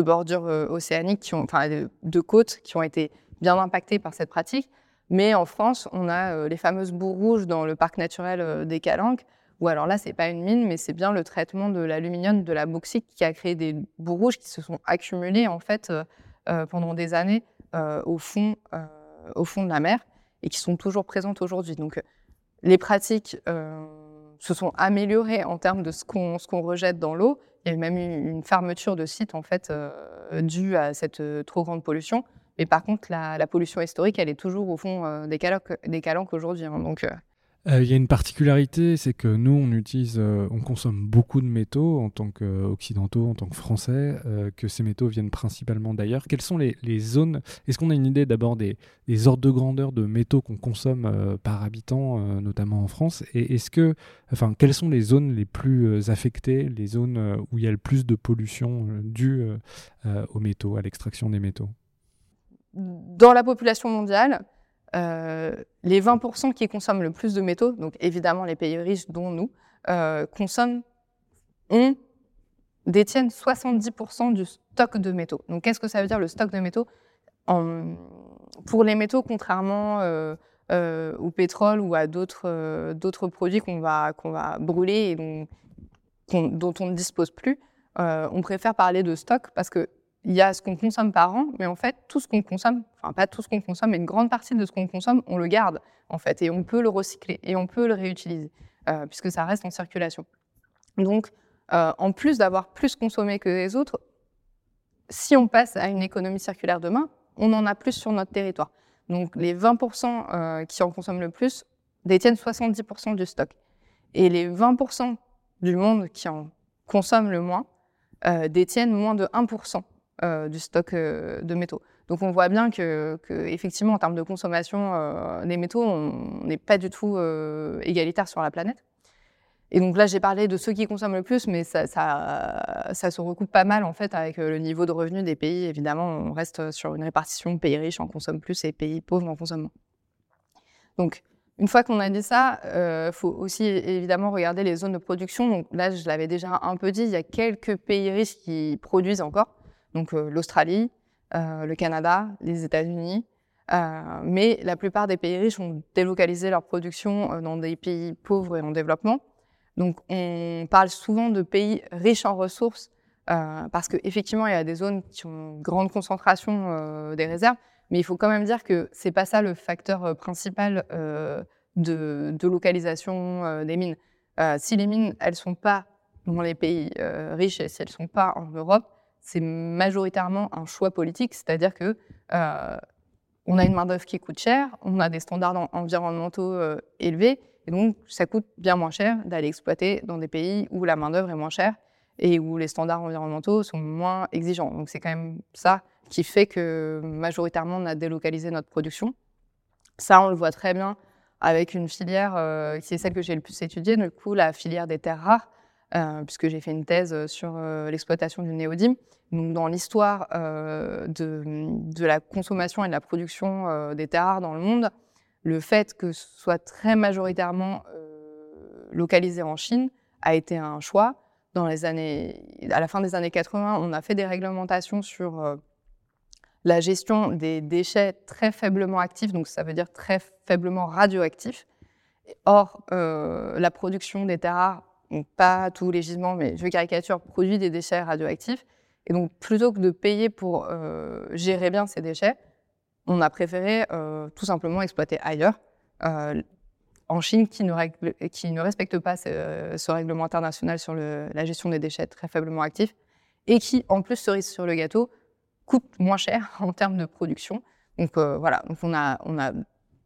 bordures océaniques, enfin de, de côtes qui ont été bien impactés par cette pratique. Mais en France, on a euh, les fameuses boues rouges dans le parc naturel euh, des Calanques, où alors là, c'est pas une mine, mais c'est bien le traitement de l'aluminium, de la bauxite qui a créé des boues rouges qui se sont accumulées en fait euh, pendant des années au, fond, au fond de la mer et qui sont toujours présentes aujourd'hui. Donc les pratiques se sont améliorées en termes de ce qu'on rejette dans l'eau. Il y a même eu une fermeture de sites en fait due à cette trop grande pollution. Mais par contre, la, pollution historique, elle est toujours au fond euh, des, calanques, des calanques aujourd'hui. Hein, donc, euh. Euh, il y a une particularité, c'est que nous, on on consomme beaucoup de métaux en tant qu'occidentaux, en tant que Français, que ces métaux viennent principalement d'ailleurs. Quelles sont les, zones Est-ce qu'on a une idée d'abord des, ordres de grandeur de métaux qu'on consomme par habitant, notamment en France? Et est-ce que, enfin, quelles sont les zones les plus affectées, les zones où il y a le plus de pollution due aux métaux, à l'extraction des métaux? Dans la population mondiale, euh, les 20% qui consomment le plus de métaux, donc évidemment les pays riches dont nous, euh, consomment, ont, détiennent 70% du stock de métaux. Donc qu'est-ce que ça veut dire le stock de métaux? Pour les métaux, contrairement euh, au pétrole ou à d'autres produits qu'on va, qu'on va brûler et dont, dont on ne dispose plus, on préfère parler de stock parce que il y a ce qu'on consomme par an, mais en fait, tout ce qu'on consomme, enfin pas tout ce qu'on consomme, mais une grande partie de ce qu'on consomme, on le garde, en fait, et on peut le recycler, et on peut le réutiliser, euh, puisque ça reste en circulation. Donc, euh, en plus d'avoir plus consommé que les autres, si on passe à une économie circulaire demain, on en a plus sur notre territoire. Donc, les 20% euh, qui en consomment le plus détiennent 70% du stock. Et les 20% du monde qui en consomment le moins détiennent moins de 1% euh, du stock euh, de métaux. Donc on voit bien que, effectivement, en termes de consommation euh, des métaux, on n'est pas du tout égalitaire sur la planète. Et donc là, j'ai parlé de ceux qui consomment le plus, mais ça, se recoupe pas mal en fait avec le niveau de revenus des pays. Évidemment, on reste sur une répartition pays riches en consomment plus et pays pauvres en consomment moins. Donc, une fois qu'on a dit ça, il faut aussi évidemment regarder les zones de production. Donc là, je l'avais déjà un peu dit, il y a quelques pays riches qui produisent encore donc euh, l'Australie, euh, le Canada, les États-Unis. Euh, mais la plupart des pays riches ont délocalisé leur production dans des pays pauvres et en développement. Donc on parle souvent de pays riches en ressources parce qu'effectivement, il y a des zones qui ont une grande concentration des réserves, mais il faut quand même dire que c'est pas ça le facteur principal de, de, localisation des mines. si les mines, elles sont pas dans les pays riches et si elles sont pas en Europe, c'est majoritairement un choix politique, c'est-à-dire que euh, on a une main-d'œuvre qui coûte cher, on a des standards environnementaux euh, élevés, et donc ça coûte bien moins cher d'aller exploiter dans des pays où la main-d'œuvre est moins chère et où les standards environnementaux sont moins exigeants. Donc c'est quand même ça qui fait que majoritairement on a délocalisé notre production. Ça, on le voit très bien avec une filière euh, qui est celle que j'ai le plus étudiée, du coup la filière des terres rares, puisque j'ai fait une thèse sur l'exploitation du néodyme. Donc, dans l'histoire euh, de, de, la consommation et de la production euh, des terres rares dans le monde, le fait que ce soit très majoritairement euh, localisé en Chine a été un choix. Dans les années, à la fin des années 80, on a fait des réglementations sur la gestion des déchets très faiblement actifs, donc ça veut dire très faiblement radioactifs. Or, la production des terres rares, pas tous les gisements, mais je caricature, produit des déchets radioactifs. Et donc, plutôt que de payer pour gérer bien ces déchets, on a préféré tout simplement exploiter ailleurs en Chine qui ne, respecte pas ce, règlement international sur la gestion des déchets très faiblement actifs et qui, en plus, cerise sur le gâteau, coûte moins cher *laughs* en termes de production. Donc euh, voilà, donc on a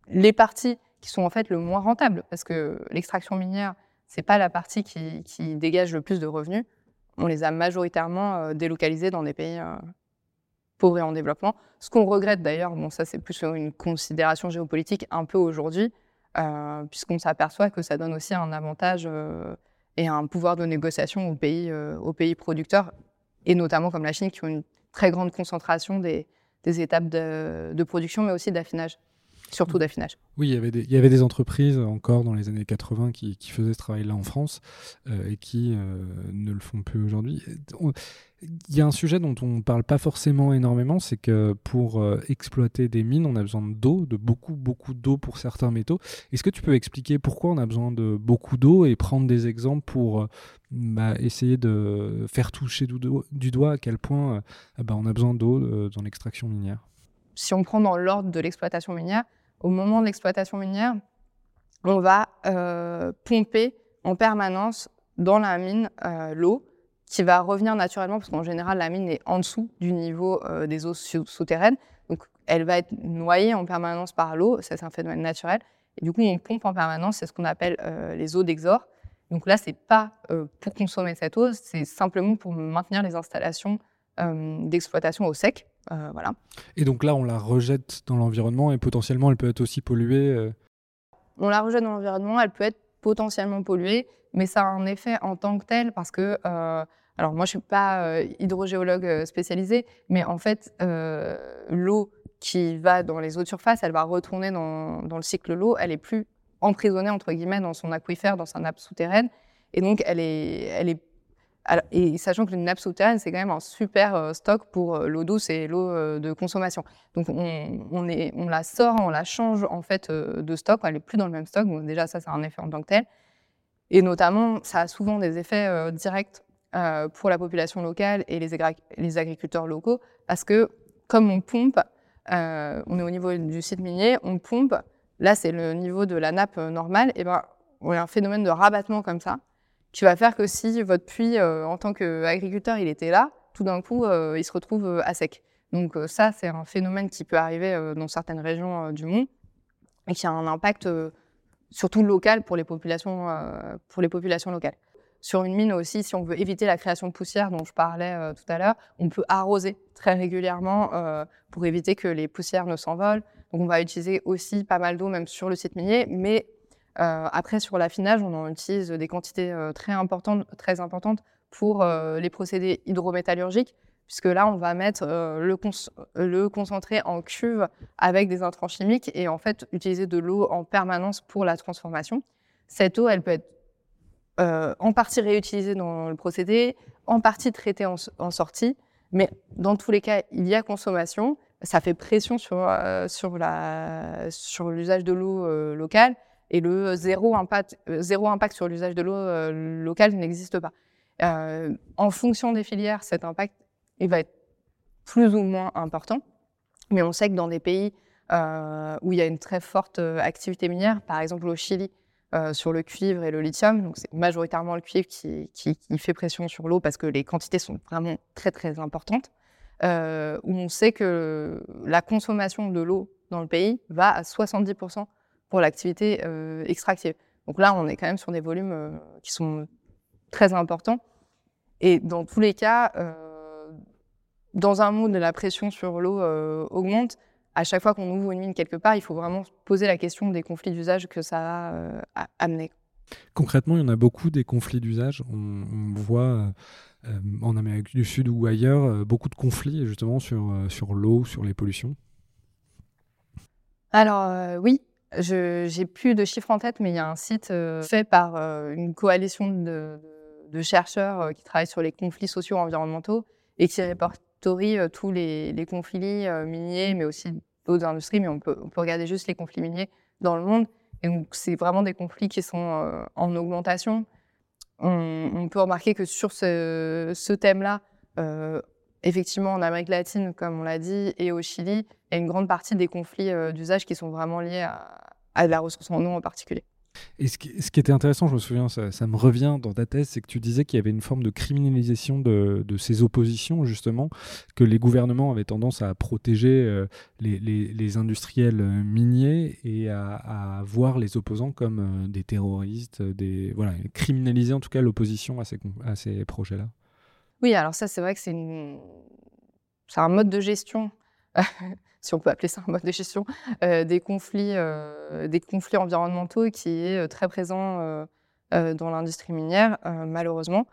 les parties qui sont en fait le moins rentables parce que l'extraction minière, c'est pas la partie qui, qui, dégage le plus de revenus. On les a majoritairement euh, délocalisées dans des pays euh, pauvres et en développement. Ce qu'on regrette d'ailleurs, bon ça c'est plus une considération géopolitique un peu aujourd'hui, euh, puisqu'on s'aperçoit que ça donne aussi un avantage euh, et un pouvoir de négociation aux pays, euh, aux pays producteurs, et notamment comme la Chine, qui ont une très grande concentration des, des étapes de, de, production, mais aussi d'affinage surtout d'affinage. Oui, il y, avait des, il y avait des entreprises encore dans les années 80 qui, qui faisaient ce travail-là en France euh, et qui euh, ne le font plus aujourd'hui. Il y a un sujet dont on ne parle pas forcément énormément, c'est que pour euh, exploiter des mines, on a besoin d'eau, de beaucoup, beaucoup d'eau pour certains métaux. Est-ce que tu peux expliquer pourquoi on a besoin de beaucoup d'eau et prendre des exemples pour bah, essayer de faire toucher du, du doigt à quel point bah, on a besoin d'eau dans l'extraction minière? Si on prend dans l'ordre de l'exploitation minière, au moment de l'exploitation minière, on va euh, pomper en permanence dans la mine euh, l'eau qui va revenir naturellement, parce qu'en général, la mine est en dessous du niveau euh, des eaux souterraines. Donc, elle va être noyée en permanence par l'eau. Ça, c'est un phénomène naturel. Et du coup, on pompe en permanence. C'est ce qu'on appelle les eaux d'exor. Donc là, c'est pas pour consommer cette eau, c'est simplement pour maintenir les installations d'exploitation au sec. Euh, voilà. Et donc là, on la rejette dans l'environnement et potentiellement, elle peut être aussi polluée. Euh. On la rejette dans l'environnement, elle peut être potentiellement polluée, mais ça a un effet en tant que tel parce que, euh, alors moi je suis pas hydrogéologue spécialisé, mais en fait l'eau qui va dans les eaux de surface, elle va retourner dans, dans le cycle de l'eau, elle est plus emprisonnée entre guillemets dans son aquifère, dans sa nappe souterraine, et donc elle est, elle est et sachant que une nappe souterraine, c'est quand même un super euh, stock pour euh, l'eau douce et l'eau euh, de consommation. Donc on, la sort, on la change en fait de stock, elle n'est plus dans le même stock. Donc déjà ça, c'est un effet en tant que tel. Et notamment, ça a souvent des effets directs pour la population locale et les, les, agriculteurs locaux, parce que comme on pompe, on est au niveau du site minier, on pompe, là c'est le niveau de la nappe normale, et ben on a un phénomène de rabattement comme ça qui va faire que si votre puits, euh, en tant qu'agriculteur, il était là, tout d'un coup, euh, il se retrouve euh, à sec. Donc ça, c'est un phénomène qui peut arriver dans certaines régions du monde et qui a un impact surtout local pour les populations, pour les populations locales. Sur une mine aussi, si on veut éviter la création de poussière dont je parlais tout à l'heure, on peut arroser très régulièrement pour éviter que les poussières ne s'envolent. Donc on va utiliser aussi pas mal d'eau même sur le site minier, mais après, sur l'affinage, on en utilise des quantités euh, très, importantes, très importantes pour euh, les procédés hydrométallurgiques, puisque là, on va mettre le, concentré en cuve avec des intrants chimiques et en fait utiliser de l'eau en permanence pour la transformation. Cette eau, elle peut être en partie réutilisée dans le procédé, en partie traitée en, sortie, mais dans tous les cas, il y a consommation. Ça fait pression sur, sur l'usage de l'eau locale et le zéro impact, euh, zéro impact sur l'usage de l'eau euh, locale n'existe pas. Euh, en fonction des filières, cet impact il va être plus ou moins important, mais on sait que dans des pays où il y a une très forte activité minière, par exemple au Chili, sur le cuivre et le lithium, donc c'est majoritairement le cuivre qui, fait pression sur l'eau parce que les quantités sont vraiment très très importantes, où on sait que la consommation de l'eau dans le pays va à 70% pour l'activité euh, extractive. Donc là, on est quand même sur des volumes euh, qui sont très importants. Et dans tous les cas, euh, dans un monde où la pression sur l'eau augmente, à chaque fois qu'on ouvre une mine quelque part, il faut vraiment poser la question des conflits d'usage que ça va amener. Concrètement, il y en a beaucoup des conflits d'usage. On, voit en Amérique du Sud ou ailleurs beaucoup de conflits justement sur, sur l'eau, sur les pollutions. Alors oui, j'ai plus de chiffres en tête, mais il y a un site fait par une coalition de, chercheurs qui travaillent sur les conflits sociaux environnementaux et qui répertorie tous les, conflits miniers, mais aussi d'autres industries. Mais on peut, regarder juste les conflits miniers dans le monde. Et donc, c'est vraiment des conflits qui sont en augmentation. On, peut remarquer que sur ce thème-là, effectivement, en Amérique latine, comme on l'a dit, et au Chili, il y a une grande partie des conflits euh, d'usage qui sont vraiment liés à, la ressource en eau en particulier. Et ce qui, était intéressant, je me souviens, ça, me revient dans ta thèse, c'est que tu disais qu'il y avait une forme de criminalisation de, ces oppositions, justement, que les gouvernements avaient tendance à protéger euh, les, industriels euh, miniers et à, voir les opposants comme des terroristes, des, voilà, criminaliser en tout cas l'opposition à ces, à ces projets-là. Oui, alors ça, c'est vrai que c'est un mode de gestion, *laughs* si on peut appeler ça un mode de gestion, euh, des, conflits, euh, des conflits environnementaux qui est euh, très présent dans l'industrie minière, malheureusement.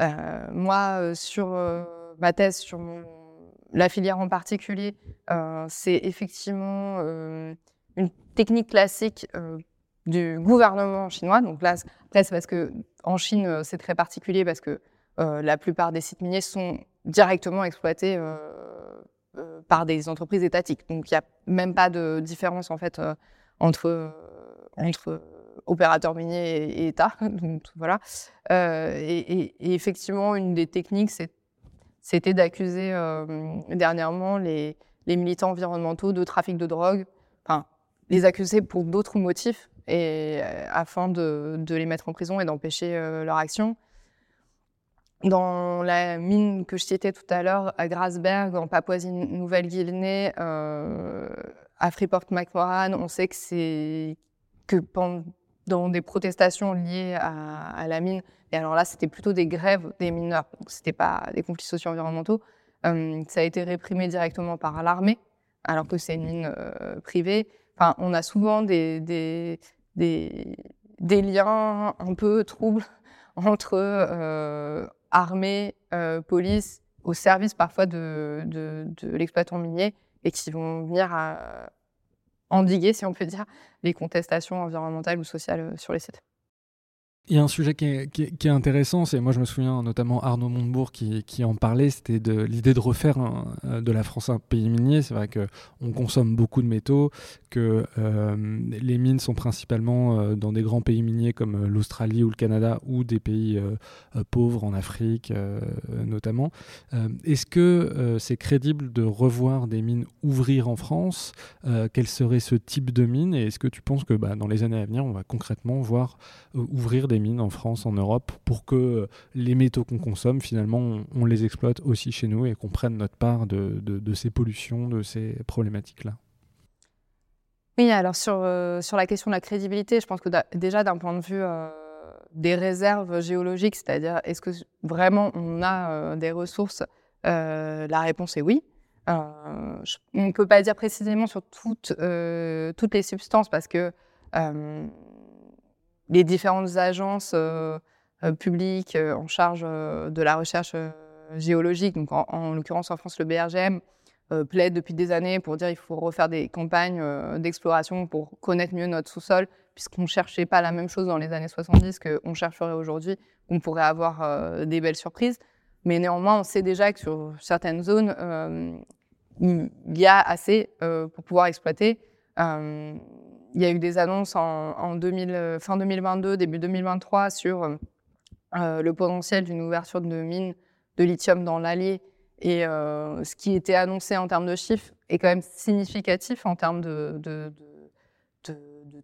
moi, sur ma thèse, sur la filière en particulier, c'est effectivement une technique classique du gouvernement chinois. Donc là, après, c'est parce que en Chine, c'est très particulier parce que la plupart des sites miniers sont directement exploités euh, euh, par des entreprises étatiques. Donc il n'y a même pas de différence en fait entre, entre opérateurs miniers et, État. *laughs* Donc, voilà. Et, effectivement, une des techniques, c'était d'accuser dernièrement les, les, militants environnementaux de trafic de drogue, enfin, les accuser pour d'autres motifs et, afin de, de, les mettre en prison et d'empêcher leur action. Dans la mine que je citais tout à l'heure, à Grasberg, en Papouasie-Nouvelle-Guinée, euh, à Freeport-McMoran, on sait que c'est que pendant des protestations liées à, la mine, et alors là, c'était plutôt des grèves des mineurs, donc c'était pas des conflits socio-environnementaux, euh, ça a été réprimé directement par l'armée, alors que c'est une mine euh, privée. Enfin, on a souvent des, des, des, liens un peu troubles *laughs* entre armée, euh, police, au service parfois de, l'exploitant minier et qui vont venir à endiguer, si on peut dire, les contestations environnementales ou sociales euh, sur les sites. Il y a un sujet qui est, intéressant, c'est moi je me souviens notamment Arnaud Montebourg qui, en parlait, c'était de l'idée de refaire euh, de la France un pays minier. C'est vrai qu'on consomme beaucoup de métaux, que euh, les mines sont principalement euh, dans des grands pays miniers comme l'Australie ou le Canada ou des pays pauvres en Afrique notamment. Est-ce que c'est crédible de revoir des mines ouvrir en France? Quel serait ce type de mine? Et est-ce que tu penses que bah, dans les années à venir, on va concrètement voir ouvrir des mines en France, en Europe, pour que les métaux qu'on consomme, finalement, on, les exploite aussi chez nous et qu'on prenne notre part de, ces pollutions, de ces problématiques-là. Oui, alors sur, euh, sur la question de la crédibilité, je pense que déjà d'un point de vue euh, des réserves géologiques, c'est-à-dire est-ce que vraiment on a euh, des ressources, la réponse est oui. on ne peut pas dire précisément sur toutes, toutes les substances parce que les différentes agences euh, euh, publiques euh, en charge de la recherche géologique, donc en, l'occurrence en France le BRGM, plaide depuis des années pour dire qu'il faut refaire des campagnes d'exploration pour connaître mieux notre sous-sol, puisqu'on ne cherchait pas la même chose dans les années 70 qu'on chercherait aujourd'hui, on pourrait avoir des belles surprises. Mais néanmoins, on sait déjà que sur certaines zones, il y a assez pour pouvoir exploiter. Il y a eu des annonces en, 2000, euh, fin 2022, début 2023 sur euh, le potentiel d'une ouverture de mines de lithium dans l'Allier. Et euh, ce qui était annoncé en termes de chiffres est quand même significatif en termes de, de,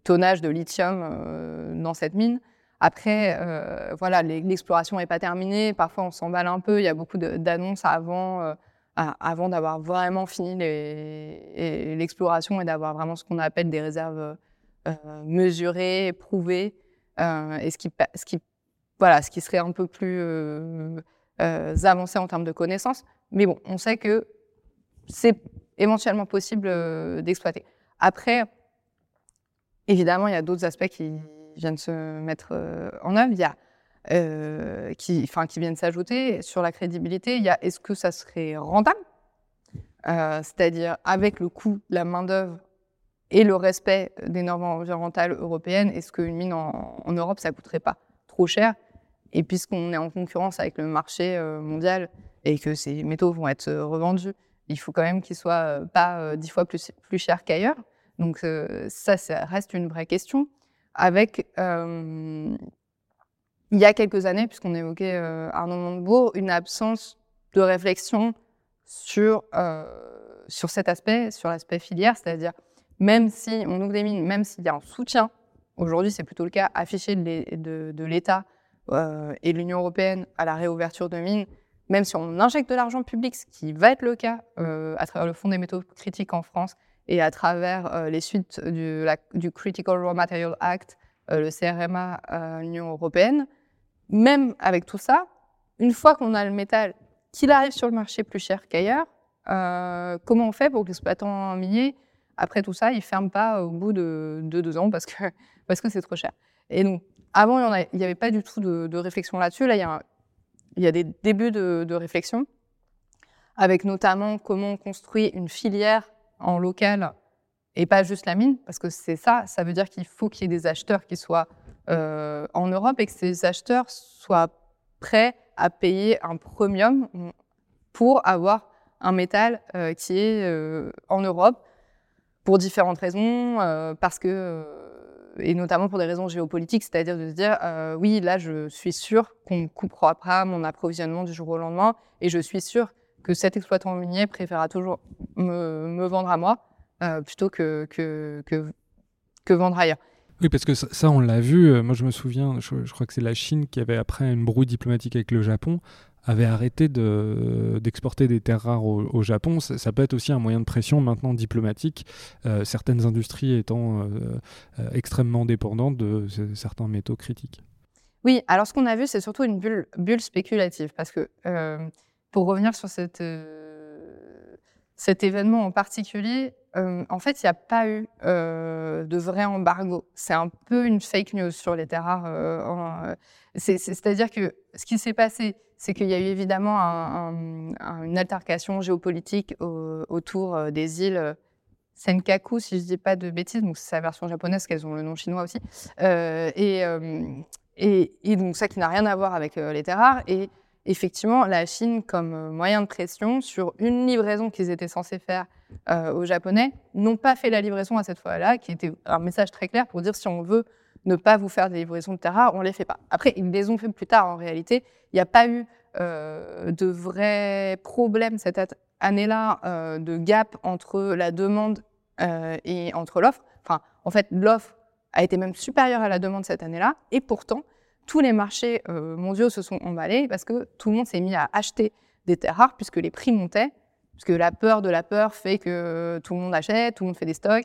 tonnage de lithium dans cette mine. Après, voilà, l'exploration n'est pas terminée. Parfois, on s'emballe un peu. Il y a beaucoup d'annonces avant avant d'avoir vraiment fini l'exploration et d'avoir vraiment ce qu'on appelle des réserves euh, mesurées, prouvées, euh, et ce qui, voilà, ce qui serait un peu plus euh, avancé en termes de connaissances. Mais bon, on sait que c'est éventuellement possible d'exploiter. Après, évidemment, il y a d'autres aspects qui viennent se mettre en œuvre. Il y a euh, qui, qui viennent s'ajouter. Sur la crédibilité, il y a est-ce que ça serait rentable? Euh, C'est-à-dire avec le coût de la main-d'œuvre et le respect des normes environnementales européennes, est-ce qu'une mine en, Europe, ça coûterait pas trop cher? Et puisqu'on est en concurrence avec le marché mondial et que ces métaux vont être revendus, il faut quand même qu'ils soient pas dix fois plus, plus chers qu'ailleurs. Donc ça, ça reste une vraie question. Avec il y a quelques années, puisqu'on évoquait euh, Arnaud Montebourg, une absence de réflexion sur, euh, sur cet aspect, sur l'aspect filière, c'est-à-dire même si on ouvre des mines, même s'il y a un soutien, aujourd'hui c'est plutôt le cas affiché de, l'État euh, et de l'Union européenne à la réouverture de mines, même si on injecte de l'argent public, ce qui va être le cas à travers le Fonds des métaux critiques en France et à travers les suites du, Critical Raw Material Act, le CRMA l'Union européenne, même avec tout ça, une fois qu'on a le métal, qu'il arrive sur le marché plus cher qu'ailleurs, euh, comment on fait pour que l'exploitant minier, après tout ça, il ne ferme pas au bout de, deux ans parce que *laughs* parce que c'est trop cher. Et donc, avant, il n'y avait pas du tout de, réflexion là-dessus. Là, il y, a des débuts de, de, réflexion, avec notamment comment on construit une filière en local et pas juste la mine, parce que c'est ça, ça veut dire qu'il faut qu'il y ait des acheteurs qui soient euh, en Europe et que ces acheteurs soient prêts à payer un premium pour avoir un métal euh, qui est euh, en Europe pour différentes raisons, parce que et notamment pour des raisons géopolitiques, c'est-à-dire de se dire oui là je suis sûr qu'on coupera pas mon approvisionnement du jour au lendemain et je suis sûr que cet exploitant minier préférera toujours me, vendre à moi plutôt que, que, que vendre ailleurs. Oui, parce que ça, on l'a vu. Euh, moi, je me souviens, je, crois que c'est la Chine qui avait, après une brouille diplomatique avec le Japon, avait arrêté d'exporter des terres rares au, Japon. Ça, peut être aussi un moyen de pression maintenant diplomatique, euh, certaines industries étant euh, extrêmement dépendantes de certains métaux critiques. Oui, alors ce qu'on a vu, c'est surtout une bulle, spéculative, parce que pour revenir sur cet événement en particulier, en fait, il n'y a pas eu de vrai embargo. C'est un peu une fake news sur les terres rares. C'est-à-dire que ce qui s'est passé, c'est qu'il y a eu évidemment une altercation géopolitique autour des îles Senkaku, si je ne dis pas de bêtises, donc c'est sa version japonaise, qu'elles ont le nom chinois aussi. Et, donc ça qui n'a rien à voir avec les terres rares. Effectivement, la Chine, comme moyen de pression sur une livraison qu'ils étaient censés faire euh, aux Japonais n'ont pas fait la livraison à cette fois-là, qui était un message très clair pour dire si on veut ne pas vous faire des livraisons de terres on ne les fait pas. Après, ils les ont fait plus tard en réalité. Il n'y a pas eu euh, de vrais problèmes cette année-là euh, de gap entre la demande et entre l'offre. Enfin, en fait, l'offre a été même supérieure à la demande cette année-là, et pourtant, tous les marchés mondiaux se sont emballés parce que tout le monde s'est mis à acheter des terres rares puisque les prix montaient parce que la peur de la peur fait que tout le monde achète, tout le monde fait des stocks.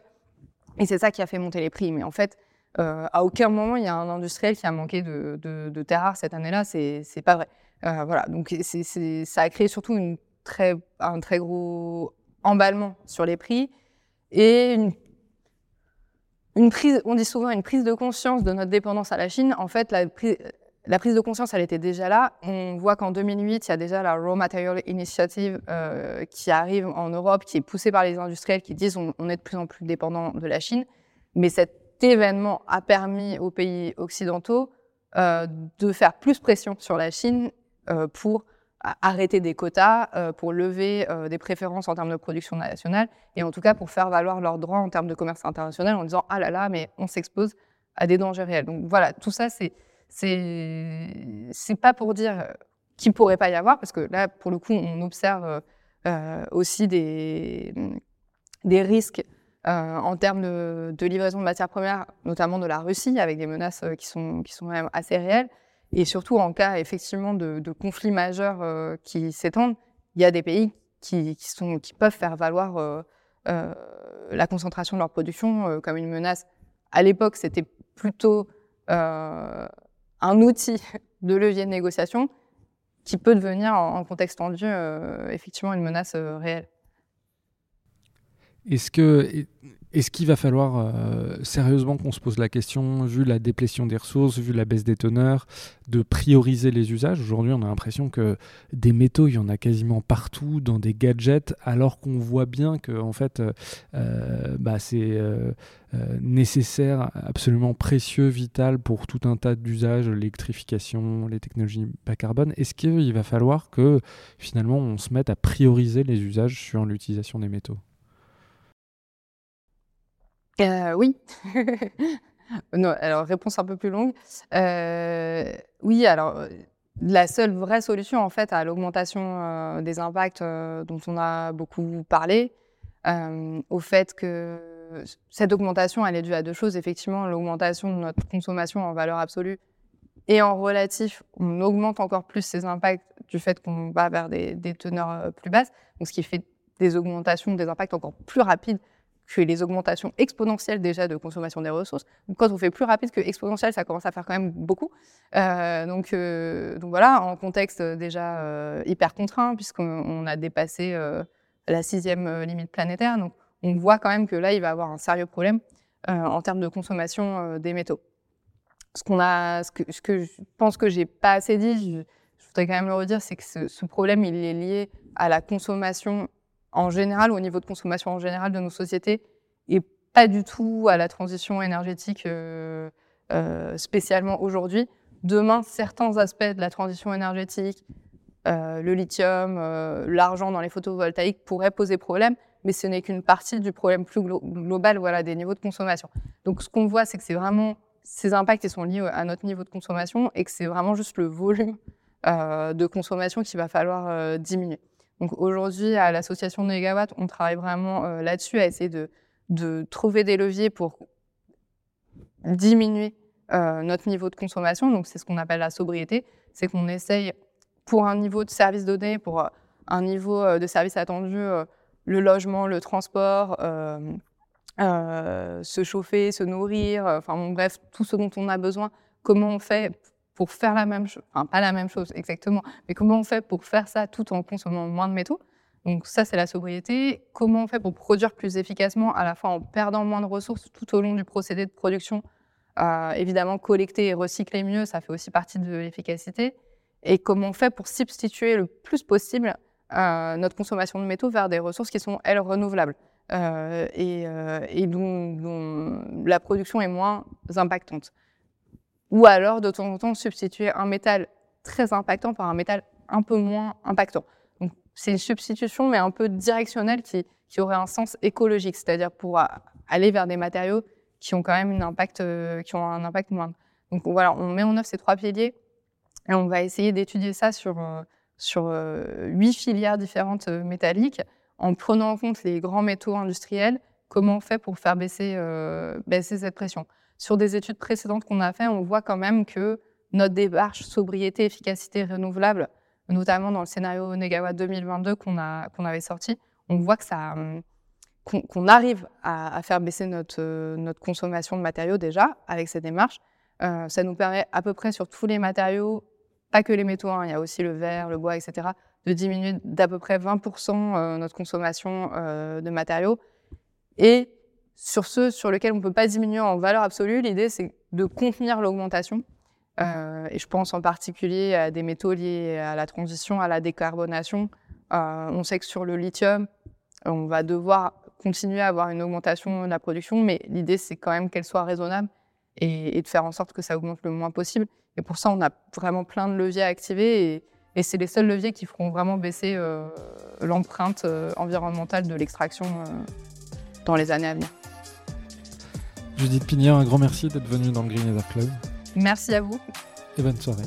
Et c'est ça qui a fait monter les prix. Mais en fait, euh, à aucun moment, il y a un industriel qui a manqué de, de, terres rares cette année-là. C'est pas vrai. Euh, voilà. Donc, ça a créé surtout une très, un très gros emballement sur les prix et une, on dit souvent une prise de conscience de notre dépendance à la Chine. En fait, la, prise de conscience, elle était déjà là. On voit qu'en 2008, il y a déjà la Raw Material Initiative euh, qui arrive en Europe, qui est poussée par les industriels qui disent on, on est de plus en plus dépendant de la Chine. Mais cet événement a permis aux pays occidentaux euh, de faire plus pression sur la Chine euh, pour arrêter des quotas, euh, pour lever euh, des préférences en termes de production nationale, et en tout cas pour faire valoir leurs droits en termes de commerce international en disant ah là là, mais on s'expose à des dangers réels. Donc voilà, tout ça c'est c'est pas pour dire qu'il pourrait pas y avoir, parce que là, pour le coup, on observe euh, aussi des, des risques en termes de, de, livraison de matières premières, notamment de la Russie, avec des menaces qui sont, qui sont même assez réelles. Et surtout, en cas effectivement de, conflits majeurs euh, qui s'étendent, il y a des pays qui, peuvent faire valoir euh, la concentration de leur production comme une menace. À l'époque, c'était plutôt un outil de levier de négociation qui peut devenir, en, contexte tendu, euh, effectivement une menace euh, réelle. Est-ce que, est-ce qu'il va falloir euh, sérieusement qu'on se pose la question, vu la déplétion des ressources, vu la baisse des teneurs, de prioriser les usages? Aujourd'hui, on a l'impression que des métaux, il y en a quasiment partout, dans des gadgets, alors qu'on voit bien que en fait, euh, bah, c'est nécessaire, absolument précieux, vital pour tout un tas d'usages, l'électrification, les technologies bas carbone. Est-ce qu'il va falloir que finalement on se mette à prioriser les usages sur l'utilisation des métaux? Euh, oui. *laughs* alors réponse un peu plus longue. Euh, oui, alors euh, la seule vraie solution en fait à l'augmentation des impacts dont on a beaucoup parlé, au fait que cette augmentation elle est due à deux choses. Effectivement, l'augmentation de notre consommation en valeur absolue et en relatif, on augmente encore plus ces impacts du fait qu'on va vers des, des teneurs plus basses, donc ce qui fait des augmentations, des impacts encore plus rapides que les augmentations exponentielles déjà de consommation des ressources. Donc, quand on fait plus rapide que exponentielle, ça commence à faire quand même beaucoup. Euh, donc, euh, donc voilà, en contexte déjà euh, hyper contraint, puisqu'on a dépassé la sixième limite planétaire. Donc on voit quand même que là, il va y avoir un sérieux problème en termes de consommation des métaux. Ce, que, je pense que j'ai pas assez dit, je, voudrais quand même le redire, c'est que ce problème, il est lié à la consommation en général, au niveau de consommation en général de nos sociétés, et pas du tout à la transition énergétique euh, euh, spécialement aujourd'hui. Demain, certains aspects de la transition énergétique, euh, le lithium, l'argent dans les photovoltaïques pourraient poser problème, mais ce n'est qu'une partie du problème plus glo global voilà, des niveaux de consommation. Donc ce qu'on voit, c'est que c'est vraiment ces impacts ils sont liés à notre niveau de consommation et que c'est vraiment juste le volume de consommation qu'il va falloir diminuer. Donc aujourd'hui, à l'association Negawatt, on travaille vraiment euh, là-dessus, à essayer de, de, trouver des leviers pour diminuer euh, notre niveau de consommation. Donc c'est ce qu'on appelle la sobriété, c'est qu'on essaye pour un niveau de service donné, pour euh, un niveau de service attendu, le logement, le transport, se chauffer, se nourrir, enfin bon, bref, tout ce dont on a besoin, comment on fait pour faire la même chose, enfin pas la même chose exactement, mais comment on fait pour faire ça tout en consommant moins de métaux? Donc ça, c'est la sobriété. Comment on fait pour produire plus efficacement, à la fois en perdant moins de ressources tout au long du procédé de production? Euh, Évidemment, collecter et recycler mieux, ça fait aussi partie de l'efficacité. Et comment on fait pour substituer le plus possible euh, notre consommation de métaux vers des ressources qui sont, elles, renouvelables? Euh, et, dont la production est moins impactante ou alors de temps en temps substituer un métal très impactant par un métal un peu moins impactant. Donc c'est une substitution mais un peu directionnelle qui, aurait un sens écologique, c'est-à-dire pour aller vers des matériaux qui ont quand même un impact, euh, qui ont un impact moindre. Donc voilà, on met en œuvre ces trois piliers et on va essayer d'étudier ça sur euh, sur euh, huit filières différentes métalliques en prenant en compte les grands métaux industriels. Comment on fait pour faire baisser baisser cette pression? Sur des études précédentes qu'on a fait, on voit quand même que notre démarche sobriété, efficacité renouvelable, notamment dans le scénario Negawatt 2022 qu'on qu'on avait sorti, on voit que ça qu'on qu arrive à, faire baisser notre notre consommation de matériaux déjà avec cette démarche. Euh, ça nous permet à peu près sur tous les matériaux, pas que les métaux, hein, il y a aussi le verre, le bois, etc., de diminuer d'à peu près 20% euh, notre consommation euh, de matériaux. Et sur ceux sur lesquels on ne peut pas diminuer en valeur absolue, l'idée c'est de contenir l'augmentation. Euh, et je pense en particulier à des métaux liés à la transition, à la décarbonation. Euh, on sait que sur le lithium, on va devoir continuer à avoir une augmentation de la production, mais l'idée c'est quand même qu'elle soit raisonnable et, et, de faire en sorte que ça augmente le moins possible. Et pour ça, on a vraiment plein de leviers à activer et, et c'est les seuls leviers qui feront vraiment baisser euh, l'empreinte environnementale de l'extraction dans les années à venir. Judith Pignard, un grand merci d'être venue dans le Green Nether Club. Merci à vous. Et bonne soirée.